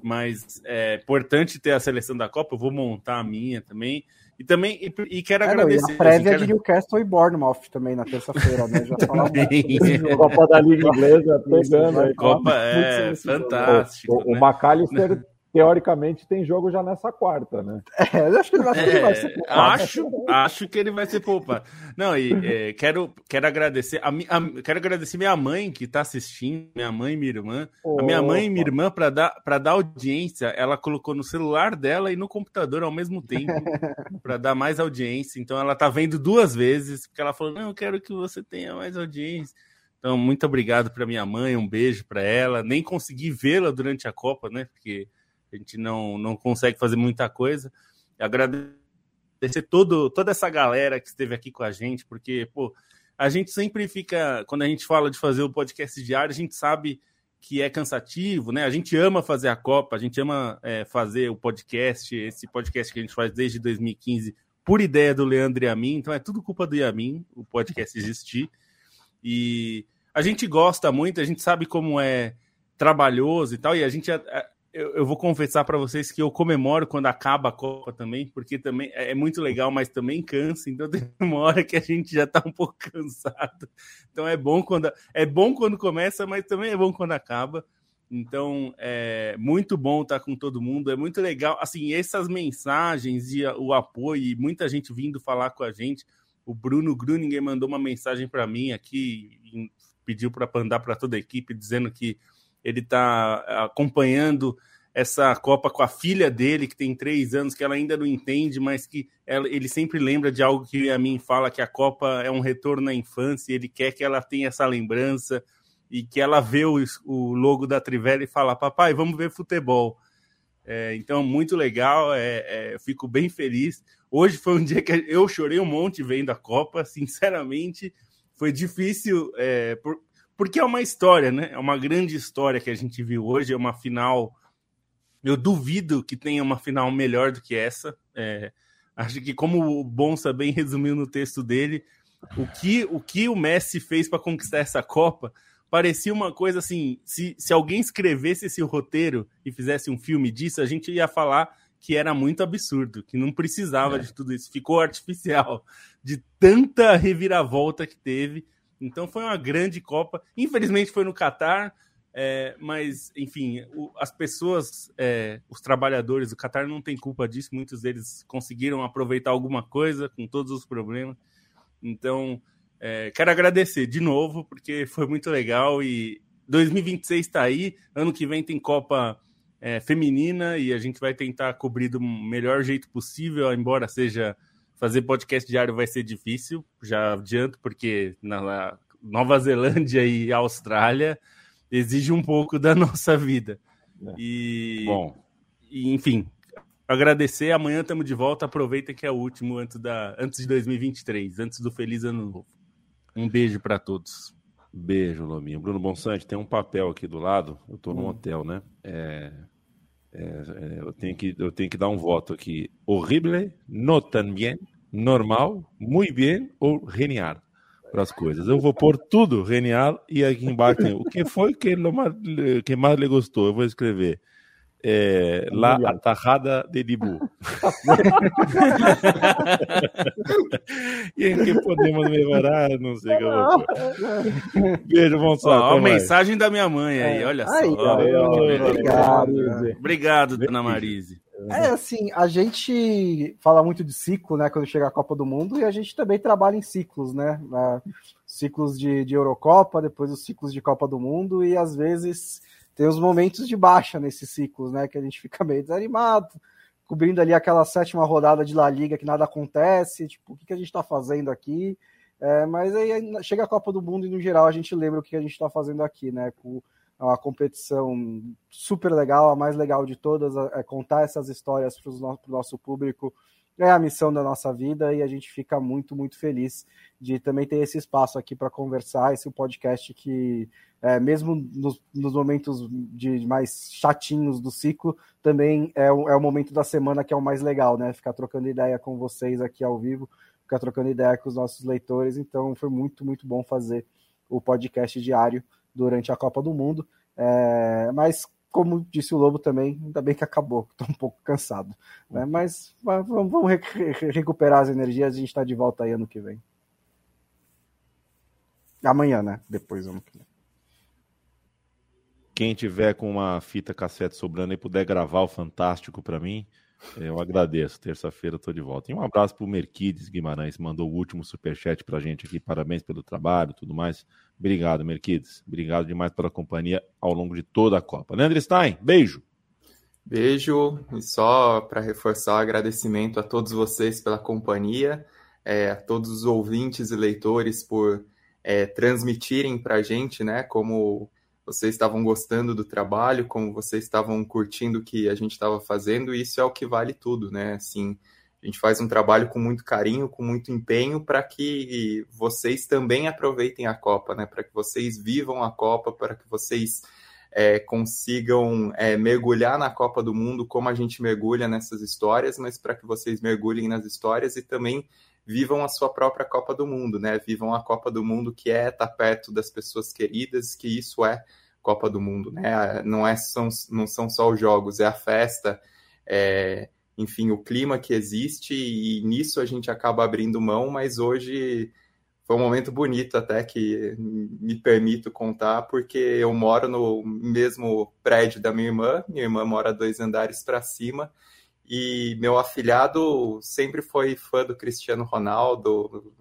Mas é importante ter a seleção da Copa. Eu vou montar a minha também. E também e, e quero é, agradecer. Não, e a prévia assim, de Newcastle e Bournemouth também na terça-feira, né? Já Copa da Liga Inglesa pegando. Copa é fantástico. O, o, né? o McAllister teoricamente tem jogo já nessa quarta, né? É, eu acho que ele vai, é, vai ser poupado. Acho, acho que ele vai ser poupado. Não, e é, quero, quero agradecer a, a, quero agradecer minha mãe que está assistindo, minha mãe e minha irmã. A minha mãe e minha irmã, para dar, dar audiência, ela colocou no celular dela e no computador ao mesmo tempo, para dar mais audiência. Então ela tá vendo duas vezes, porque ela falou: Não, eu quero que você tenha mais audiência. Então, muito obrigado para minha mãe, um beijo para ela. Nem consegui vê-la durante a Copa, né? Porque a gente não, não consegue fazer muita coisa. Agradecer todo, toda essa galera que esteve aqui com a gente, porque, pô, a gente sempre fica, quando a gente fala de fazer o podcast diário, a gente sabe que é cansativo, né? A gente ama fazer a Copa, a gente ama é, fazer o podcast, esse podcast que a gente faz desde 2015, por ideia do Leandro e a mim, então é tudo culpa do Yamin, o podcast existir. E a gente gosta muito, a gente sabe como é trabalhoso e tal, e a gente eu, eu vou confessar para vocês que eu comemoro quando acaba a Copa também, porque também é, é muito legal, mas também cansa. Então tem uma hora que a gente já está um pouco cansado. Então é bom quando é bom quando começa, mas também é bom quando acaba. Então é muito bom estar tá com todo mundo. É muito legal, assim, essas mensagens e o apoio, e muita gente vindo falar com a gente. O Bruno Gruninger mandou uma mensagem para mim aqui, pediu para mandar para toda a equipe, dizendo que ele está acompanhando essa Copa com a filha dele, que tem três anos, que ela ainda não entende, mas que ela, ele sempre lembra de algo que a mim fala, que a Copa é um retorno à infância, e ele quer que ela tenha essa lembrança, e que ela vê o, o logo da Trivela e fala, papai, vamos ver futebol. É, então, muito legal, é, é, fico bem feliz. Hoje foi um dia que eu chorei um monte vendo a Copa, sinceramente, foi difícil, é, por, porque é uma história, né? É uma grande história que a gente viu hoje, é uma final. Eu duvido que tenha uma final melhor do que essa. É, acho que, como o Bonsa bem resumiu no texto dele, o que o, que o Messi fez para conquistar essa Copa parecia uma coisa assim: se, se alguém escrevesse esse roteiro e fizesse um filme disso, a gente ia falar que era muito absurdo, que não precisava é. de tudo isso. Ficou artificial de tanta reviravolta que teve. Então foi uma grande Copa. Infelizmente foi no Catar, é, mas enfim, o, as pessoas, é, os trabalhadores do Catar não têm culpa disso. Muitos deles conseguiram aproveitar alguma coisa com todos os problemas. Então é, quero agradecer de novo porque foi muito legal e 2026 está aí. Ano que vem tem Copa é, feminina e a gente vai tentar cobrir do melhor jeito possível, embora seja fazer podcast diário vai ser difícil, já adianto, porque na Nova Zelândia e Austrália exige um pouco da nossa vida. É. E, Bom. E, enfim, agradecer. Amanhã estamos de volta. Aproveita que é o último antes, da, antes de 2023, antes do Feliz Ano Novo. Um beijo para todos. Beijo, Lominho. Bruno Bonsante, tem um papel aqui do lado. Eu estou hum. num hotel, né? É, é, é, eu, tenho que, eu tenho que dar um voto aqui. Horrible, no tan bien, normal, muito bem ou genial para as coisas. Eu vou pôr tudo genial e aqui embaixo tem o que foi que, mais, que mais lhe gostou. Eu vou escrever é, La Atajada de Dibu. e em que podemos melhorar? Não sei o que eu vou pôr. Beijo, Gonçalo. Ó, a mensagem da minha mãe aí, olha só. Aí, obrigado. Obrigado, dona Marise. É assim, a gente fala muito de ciclo, né, quando chega a Copa do Mundo, e a gente também trabalha em ciclos, né? Ciclos de, de Eurocopa, depois os ciclos de Copa do Mundo, e às vezes tem os momentos de baixa nesses ciclos, né? Que a gente fica meio desanimado, cobrindo ali aquela sétima rodada de La Liga que nada acontece, tipo, o que, a gente está fazendo aqui? É, mas aí chega a Copa do Mundo e no geral a gente lembra o que a gente está fazendo aqui, né? Com uma competição super legal, a mais legal de todas, é contar essas histórias para o nosso público é a missão da nossa vida e a gente fica muito, muito feliz de também ter esse espaço aqui para conversar, esse podcast que, é, mesmo nos, nos, momentos de mais chatinhos do ciclo, também é o, é o momento da semana que é o mais legal, né? Ficar trocando ideia com vocês aqui ao vivo, ficar trocando ideia com os nossos leitores. Então, foi muito, muito bom fazer o podcast diário durante a Copa do Mundo. É, mas como disse o Lobo também, ainda bem que acabou, estou um pouco cansado. Né? Mas vamos, vamos recuperar as energias, a gente está de volta aí ano que vem. Amanhã, né? Depois ano que vem. quem tiver com uma fita cassete sobrando e puder gravar o Fantástico para mim, eu agradeço. Terça-feira tô de volta. E um abraço pro Merquides Guimarães, mandou o último superchat pra gente aqui. Parabéns pelo trabalho tudo mais. Obrigado, Merquides. Obrigado demais pela companhia ao longo de toda a Copa. Leandro Stein, beijo. Beijo. E só para reforçar o agradecimento a todos vocês pela companhia, é, a todos os ouvintes e leitores por é, transmitirem para a gente, né, como vocês estavam gostando do trabalho, como vocês estavam curtindo o que a gente estava fazendo, e isso é o que vale tudo, né? Assim, a gente faz um trabalho com muito carinho, com muito empenho, para que vocês também aproveitem a Copa, né? Para que vocês vivam a Copa, para que vocês é, consigam é, mergulhar na Copa do Mundo como a gente mergulha nessas histórias, mas para que vocês mergulhem nas histórias e também vivam a sua própria Copa do Mundo, né? Vivam a Copa do Mundo que é estar tá perto das pessoas queridas, que isso é Copa do Mundo, né? Não, é, são, não são só os jogos, é a festa, é, enfim, o clima que existe e nisso a gente acaba abrindo mão, mas hoje foi um momento bonito até que me permito contar, porque eu moro no mesmo prédio da minha irmã, minha irmã mora dois andares para cima, e meu afilhado sempre foi fã do Cristiano Ronaldo,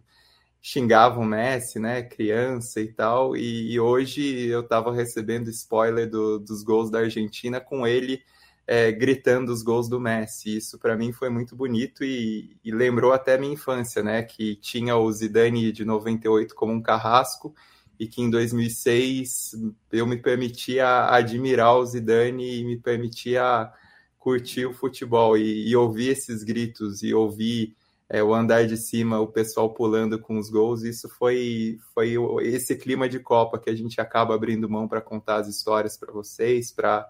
xingava o Messi, né, criança e tal, e, e hoje eu estava recebendo spoiler do, dos gols da Argentina com ele é, gritando os gols do Messi. Isso para mim foi muito bonito e, e, lembrou até minha infância, né, que tinha o Zidane de 98 como um carrasco e que em 2006 eu me permitia admirar o Zidane e me permitia curtir o futebol e, e ouvir esses gritos e ouvir é, o andar de cima, o pessoal pulando com os gols, isso foi, foi esse clima de Copa que a gente acaba abrindo mão para contar as histórias para vocês, para,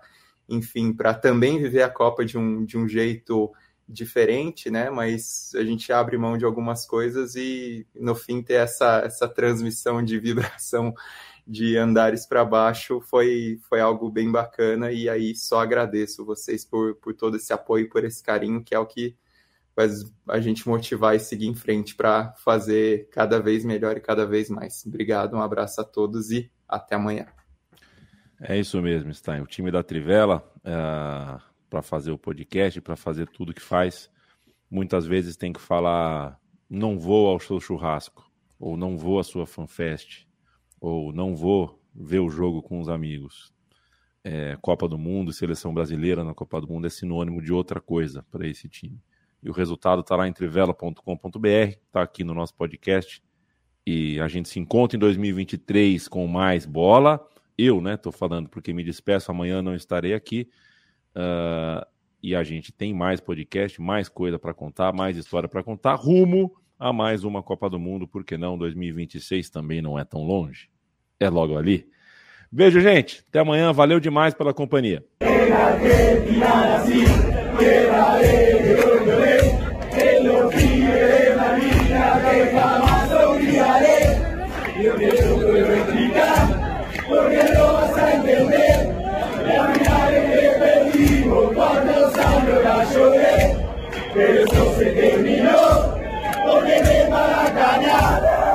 enfim, para também viver a Copa de um, de um jeito diferente, né? Mas a gente abre mão de algumas coisas e no fim ter essa, essa transmissão de vibração de andares para baixo foi, foi algo bem bacana e aí só agradeço vocês por, por todo esse apoio, por esse carinho, que é o que faz a gente motivar e seguir em frente para fazer cada vez melhor e cada vez mais. Obrigado, um abraço a todos e até amanhã. É isso mesmo, Stein. O time da Trivela, é, para fazer o podcast, para fazer tudo que faz, muitas vezes tem que falar: não vou ao seu churrasco, ou não vou à sua fanfest, ou não vou ver o jogo com os amigos. É, Copa do Mundo, seleção brasileira na Copa do Mundo é sinônimo de outra coisa para esse time. E o resultado está lá em trivela.com.br, está aqui no nosso podcast. E a gente se encontra em 2023 com mais bola. Eu, né, estou falando porque me despeço, amanhã não estarei aqui. Uh, e a gente tem mais podcast, mais coisa para contar, mais história para contar, rumo a mais uma Copa do Mundo, porque não? 2026 também não é tão longe. É logo ali. Beijo, gente. Até amanhã. Valeu demais pela companhia. Pero eso se terminó porque me van a ganar.